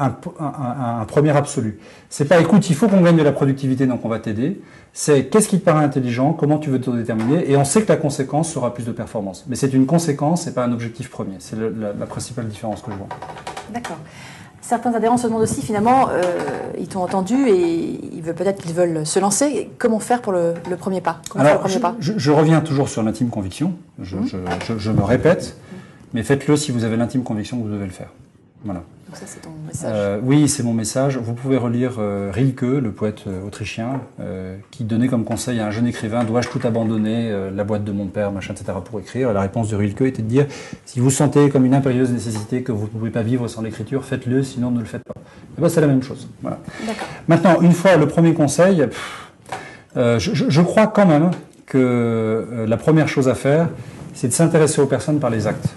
un, premier absolu. C'est pas écoute, il faut qu'on gagne de la productivité, donc on va t'aider. C'est qu'est-ce qui te paraît intelligent, comment tu veux te déterminer, et on sait que la conséquence sera plus de performance. Mais c'est une conséquence, c'est pas un objectif premier. C'est la, principale différence que je vois. D'accord. Certains adhérents se demandent aussi finalement, euh, ils t'ont entendu et ils veulent peut-être qu'ils veulent se lancer. Comment faire pour le, premier pas, Alors, je, reviens toujours sur l'intime conviction. Je, mmh. je, me répète, mais faites-le si vous avez l'intime conviction que vous devez le faire. Voilà. Donc ça, c'est ton message. Euh, oui, c'est mon message. Vous pouvez relire euh, Rilke, le poète euh, autrichien, qui donnait comme conseil à un jeune écrivain dois-je tout abandonner, la boîte de mon père, machin, etc., pour écrire. La réponse de Rilke était de dire si vous sentez comme une impérieuse nécessité que vous ne pouvez pas vivre sans l'écriture, faites-le, sinon ne le faites pas. Et ben, c'est la même chose. Voilà. Maintenant, une fois le premier conseil, je, je, crois quand même que la première chose à faire, c'est de s'intéresser aux personnes par les actes.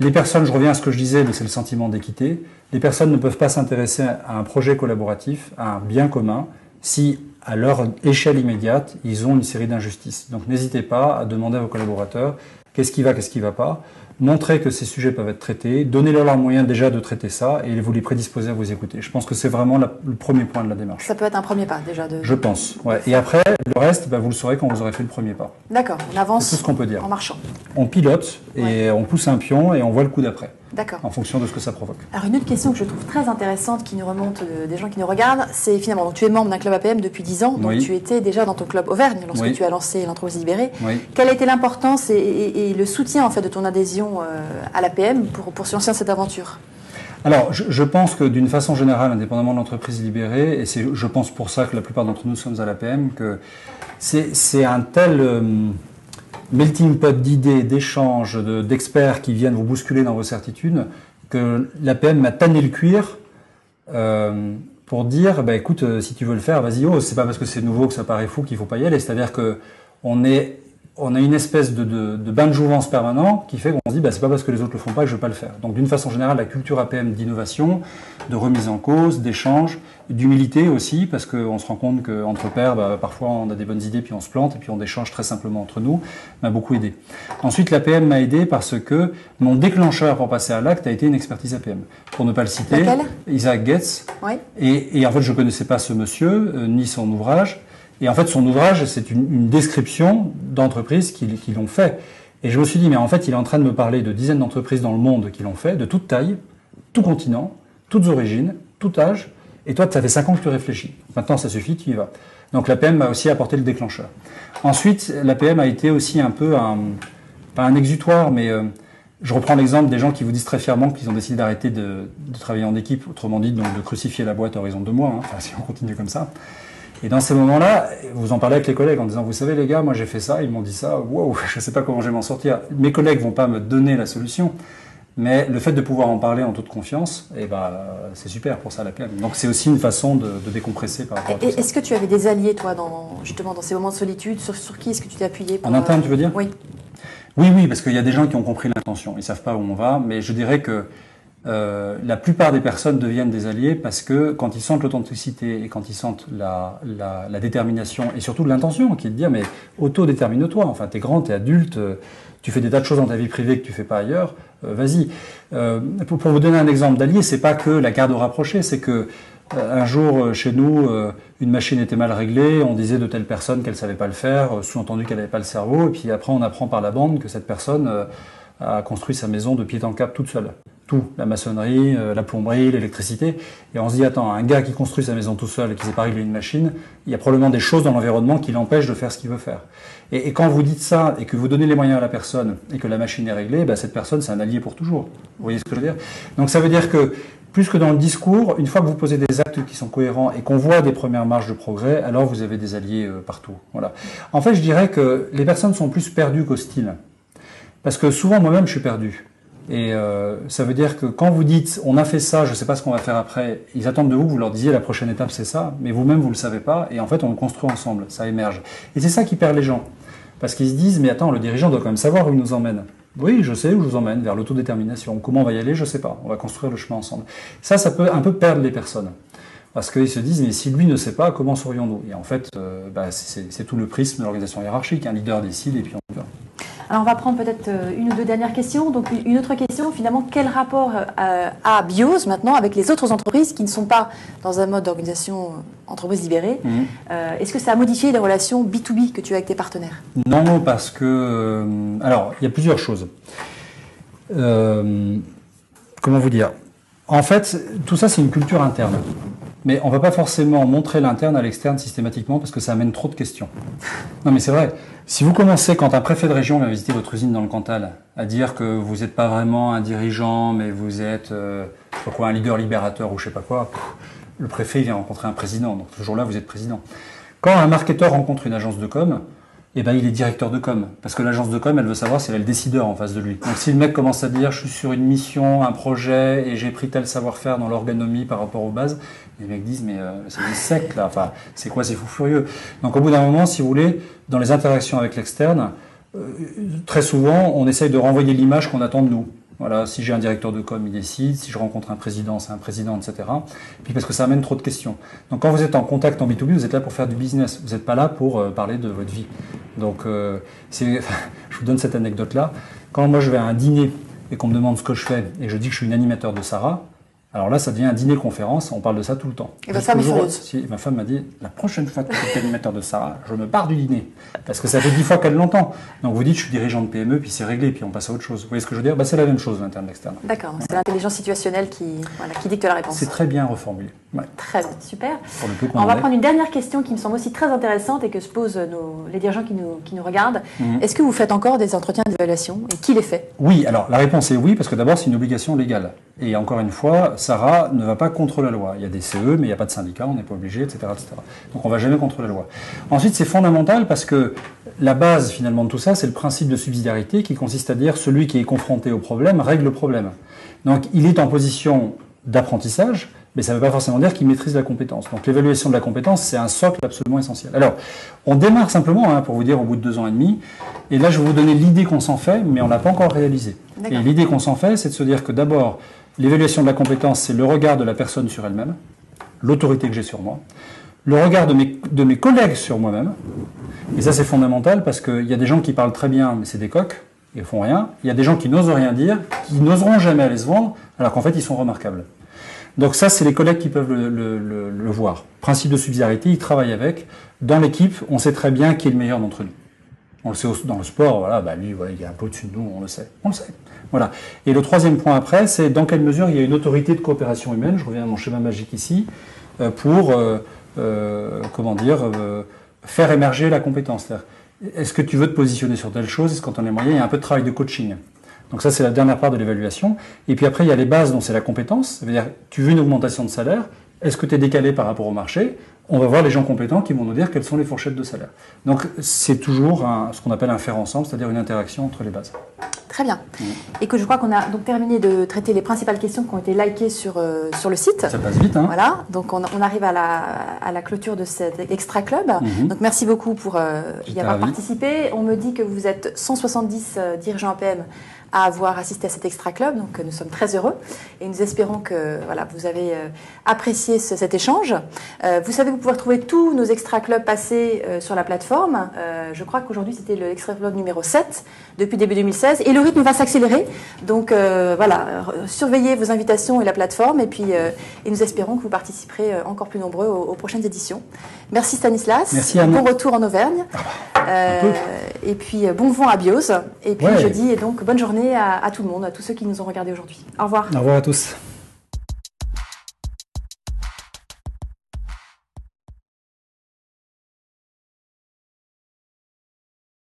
Les personnes, je reviens à ce que je disais, mais c'est le sentiment d'équité. Les personnes ne peuvent pas s'intéresser à un projet collaboratif, à un bien commun, si à leur échelle immédiate, ils ont une série d'injustices. Donc n'hésitez pas à demander à vos collaborateurs qu'est-ce qui va, qu'est-ce qui ne va pas montrer que ces sujets peuvent être traités, donnez-leur leurs moyens déjà de traiter ça et vous les prédisposez à vous écouter. Je pense que c'est vraiment le premier point de la démarche. Ça peut être un premier pas déjà. De... Je pense. Ouais. Et après, le reste, bah, vous le saurez quand vous aurez fait le premier pas. D'accord, on avance. C'est tout ce qu'on peut dire. En marchant. On pilote et on pousse un pion et on voit le coup d'après. D'accord. En fonction de ce que ça provoque. Alors une autre question que je trouve très intéressante qui nous remonte des gens qui nous regardent, c'est finalement, donc tu es membre d'un club APM depuis 10 ans, donc tu étais déjà dans ton club Auvergne lorsque tu as lancé l'entreprise libérée. Quelle a été l'importance et, le soutien en fait de ton adhésion euh, à l'APM pour, pour se lancer dans cette aventure? Alors, je, pense que d'une façon générale, indépendamment de l'entreprise libérée, et c'est, je pense pour ça que la plupart d'entre nous sommes à l'APM, que c'est, un tel... Euh, melting pot d'idées, d'échanges, d'experts qui viennent vous bousculer dans vos certitudes, que l'APM m'a tanné le cuir euh, pour dire, bah, écoute, euh, si tu veux le faire, vas-y, ose. C'est pas parce que c'est nouveau que ça paraît fou qu'il faut pas y aller. C'est-à-dire que on est on a une espèce de, de, bain de jouvence permanent qui fait qu'on se dit bah, c'est pas parce que les autres le font pas que je vais pas le faire. Donc d'une façon générale, la culture APM d'innovation, de remise en cause, d'échange, d'humilité aussi, parce qu'on se rend compte qu'entre pairs, bah, parfois on a des bonnes idées puis on se plante et puis on échange très simplement entre nous, m'a beaucoup aidé. Ensuite, l'APM m'a aidé parce que mon déclencheur pour passer à l'acte a été une expertise APM. Pour ne pas le citer, Isaac Getz. Oui. Et, et, en fait, je connaissais pas ce monsieur, euh, ni son ouvrage. Et en fait, son ouvrage, c'est une, description d'entreprises qui, l'ont fait. Et je me suis dit, mais en fait, il est en train de me parler de dizaines d'entreprises dans le monde qui l'ont fait, de toute taille, tout continent, toutes origines, tout âge. Et toi, ça fait 5 ans que tu réfléchis. Maintenant, ça suffit, tu y vas. Donc l'APM m'a aussi apporté le déclencheur. Ensuite, l'APM a été aussi un peu un, pas un exutoire, mais euh, je reprends l'exemple des gens qui vous disent très fièrement qu'ils ont décidé d'arrêter de, travailler en équipe, autrement dit, donc de crucifier la boîte à horizon de mois, hein, si on continue comme ça. Et dans ces moments-là, vous en parlez avec les collègues en disant, vous savez les gars, moi j'ai fait ça, ils m'ont dit ça, wow, je ne sais pas comment je vais m'en sortir. Mes collègues vont pas me donner la solution, mais le fait de pouvoir en parler en toute confiance, eh ben, c'est super pour ça la PM. Donc c'est aussi une façon de, décompresser par rapport à Est-ce que tu avais des alliés, toi, dans, justement dans ces moments de solitude? Sur, sur qui est-ce que tu t'es appuyé En interne, tu veux dire? Oui. Oui, oui, parce qu'il y a des gens qui ont compris l'intention. Ils savent pas où on va, mais je dirais que euh, la plupart des personnes deviennent des alliés parce que quand ils sentent l'authenticité et quand ils sentent la, la, la détermination et surtout l'intention qui est de dire mais autodétermine-toi, enfin t'es grand, t'es adulte, euh, tu fais des tas de choses dans ta vie privée que tu fais pas ailleurs, euh, vas-y. Euh, pour, vous donner un exemple d'allié, c'est pas que la garde rapprochée, c'est que un jour chez nous une machine était mal réglée, on disait de telle personne qu'elle savait pas le faire, sous-entendu qu'elle n'avait pas le cerveau, et puis après on apprend par la bande que cette personne a construit sa maison de pied en cap toute seule tout, la maçonnerie, euh, la plomberie, l'électricité. Et on se dit, attends, un gars qui construit sa maison tout seul et qui régler une machine, il y a probablement des choses dans l'environnement qui l'empêchent de faire ce qu'il veut faire. Et, quand vous dites ça et que vous donnez les moyens à la personne et que la machine est réglée, bah, cette personne, c'est un allié pour toujours. Vous voyez ce que je veux dire? Donc ça veut dire que plus que dans le discours, une fois que vous posez des actes qui sont cohérents et qu'on voit des premières marges de progrès, alors vous avez des alliés euh, partout. Voilà. En fait, je dirais que les personnes sont plus perdues qu'hostiles. Parce que souvent, moi-même, je suis perdu. Et euh, ça veut dire que quand vous dites on a fait ça, je ne sais pas ce qu'on va faire après, ils attendent de vous vous leur disiez la prochaine étape c'est ça, mais vous-même vous ne le savez pas, et en fait on le construit ensemble, ça émerge. Et c'est ça qui perd les gens. Parce qu'ils se disent mais attends, le dirigeant doit quand même savoir où il nous emmène. Oui, je sais où je vous emmène, vers l'autodétermination. Comment on va y aller, je ne sais pas. On va construire le chemin ensemble. Ça, ça peut un peu perdre les personnes. Parce qu'ils se disent, mais si lui ne sait pas, comment saurions-nous? Et en fait, euh, bah, c'est tout le prisme de l'organisation hiérarchique. Un leader décide et puis on y va. Alors on va prendre peut-être euh, une ou deux dernières questions. Donc une autre question, finalement, quel rapport euh, a BIOS maintenant avec les autres entreprises qui ne sont pas dans un mode d'organisation euh, entreprise libérée? Mhm. Est-ce que ça a modifié les relations B2B que tu as avec tes partenaires? Non, parce que... alors, il y a plusieurs choses. comment vous dire? En fait, tout ça, c'est une culture interne. Mais on ne va pas forcément montrer l'interne à l'externe systématiquement parce que ça amène trop de questions. Non mais c'est vrai. Si vous commencez, quand un préfet de région vient visiter votre usine dans le Cantal, à dire que vous n'êtes pas vraiment un dirigeant, mais vous êtes euh, un leader libérateur ou je sais pas quoi, le préfet vient rencontrer un président. Donc ce jour-là, vous êtes président. Quand un marketeur rencontre une agence de com, eh ben, il est directeur de com. Parce que l'agence de com, elle veut savoir si elle est le décideur en face de lui. Donc si le mec commence à dire, je suis sur une mission, un projet, et j'ai pris tel savoir-faire dans l'organomie par rapport aux bases, les mecs disent, mais euh, c'est des sec là, enfin, c'est quoi ces fous furieux? Donc au bout d'un moment, si vous voulez, dans les interactions avec l'externe, euh, très souvent, on essaye de renvoyer l'image qu'on attend de nous. Voilà, si j'ai un directeur de com, il décide. Si je rencontre un président, c'est un président, etc. puis parce que ça amène trop de questions. Donc quand vous êtes en contact en B2B, vous êtes là pour faire du business. Vous n'êtes pas là pour euh, parler de votre vie. Donc euh, je vous donne cette anecdote-là. Quand moi je vais à un dîner et qu'on me demande ce que je fais et je dis que je suis une animateur de Sarah, alors là, ça devient un dîner-conférence, on parle de ça tout le temps. Et votre femme est furieuse si, Ma femme m'a dit, la prochaine fois que tu es animateur de Sarah, je me pars du dîner. Parce que ça fait dix fois qu'elle l'entend. Donc vous dites, je suis dirigeant de PME, puis c'est réglé, puis on passe à autre chose. Vous voyez ce que je veux dire? Bah, C'est la même chose, l'interne externe. D'accord, c'est l'intelligence situationnelle qui, voilà, qui dicte la réponse. C'est très bien reformulé. Très bien, super. on, va prendre une dernière question qui me semble aussi très intéressante et que se posent nos, les dirigeants qui nous, qui nous regardent. Mhm. Est-ce que vous faites encore des entretiens d'évaluation et qui les fait? Oui, alors la réponse est oui, parce que d'abord c'est une obligation légale. Et encore une fois, Sarah ne va pas contre la loi. Il y a des CE, mais il n'y a pas de syndicat, on n'est pas obligé, etc., etc. Donc on ne va jamais contre la loi. Ensuite, c'est fondamental parce que la base finalement de tout ça, c'est le principe de subsidiarité qui consiste à dire celui qui est confronté au problème règle le problème. Donc il est en position d'apprentissage, mais ça ne veut pas forcément dire qu'il maîtrise la compétence. Donc l'évaluation de la compétence, c'est un socle absolument essentiel. Alors, on démarre simplement, hein, pour vous dire, au bout de deux ans et demi, et là je vais vous donner l'idée qu'on s'en fait, mais on n'a pas encore réalisé. Et l'idée qu'on s'en fait, c'est de se dire que d'abord, l'évaluation de la compétence, c'est le regard de la personne sur elle-même, l'autorité que j'ai sur moi, le regard de mes, de mes collègues sur moi-même, et ça c'est fondamental parce qu'il y a des gens qui parlent très bien, mais c'est des coqs, ils font rien. Il y a des gens qui n'osent rien dire, qui n'oseront jamais aller se vendre, alors qu'en fait ils sont remarquables. Donc ça, c'est les collègues qui peuvent le, voir. Principe de subsidiarité, ils travaillent avec. Dans l'équipe, on sait très bien qui est le meilleur d'entre nous. On le sait dans le sport, voilà, bah lui, il est un peu au-dessus de nous, on le sait. On le sait. Voilà. Et le troisième point après, c'est dans quelle mesure il y a une autorité de coopération humaine, je reviens à mon schéma magique ici, euh, pour, euh, euh, comment dire, faire émerger la compétence. Est-ce que tu veux te positionner sur telle chose? Est-ce qu'en temps est moyen, il y a un peu de travail de coaching? Donc ça, c'est la dernière part de l'évaluation. Et puis après, il y a les bases, dont c'est la compétence. Ça veut dire, tu veux une augmentation de salaire, est-ce que tu es décalé par rapport au marché? On va voir les gens compétents qui vont nous dire quelles sont les fourchettes de salaire. Donc c'est toujours ce qu'on appelle un faire ensemble, c'est-à-dire une interaction entre les bases. Très bien. Et que je crois qu'on a donc terminé de traiter les principales questions qui ont été likées sur, euh, sur le site. Ça passe vite, hein Voilà. Donc on, arrive à la, à la, clôture de cet extra club. Mhm. Donc merci beaucoup pour euh, y avoir participé. On me dit que vous êtes 170 euh, dirigeants APM à avoir assisté à cet extra club. Donc nous sommes très heureux et nous espérons que voilà, vous avez euh, apprécié cet échange. Euh, vous savez vous pouvez retrouver tous nos extra clubs passés euh, sur la plateforme. je crois qu'aujourd'hui c'était le extra club numéro 7 depuis début 2016 et le rythme va s'accélérer. Donc voilà, surveillez vos invitations et la plateforme et puis et nous espérons que vous participerez encore plus nombreux aux, prochaines éditions. Merci Stanislas. Merci Bon retour en Auvergne. Ah, et puis bon vent à Bios. Et puis je dis donc bonne journée à, tout le monde, à tous ceux qui nous ont regardés aujourd'hui. Au revoir. Au revoir à tous.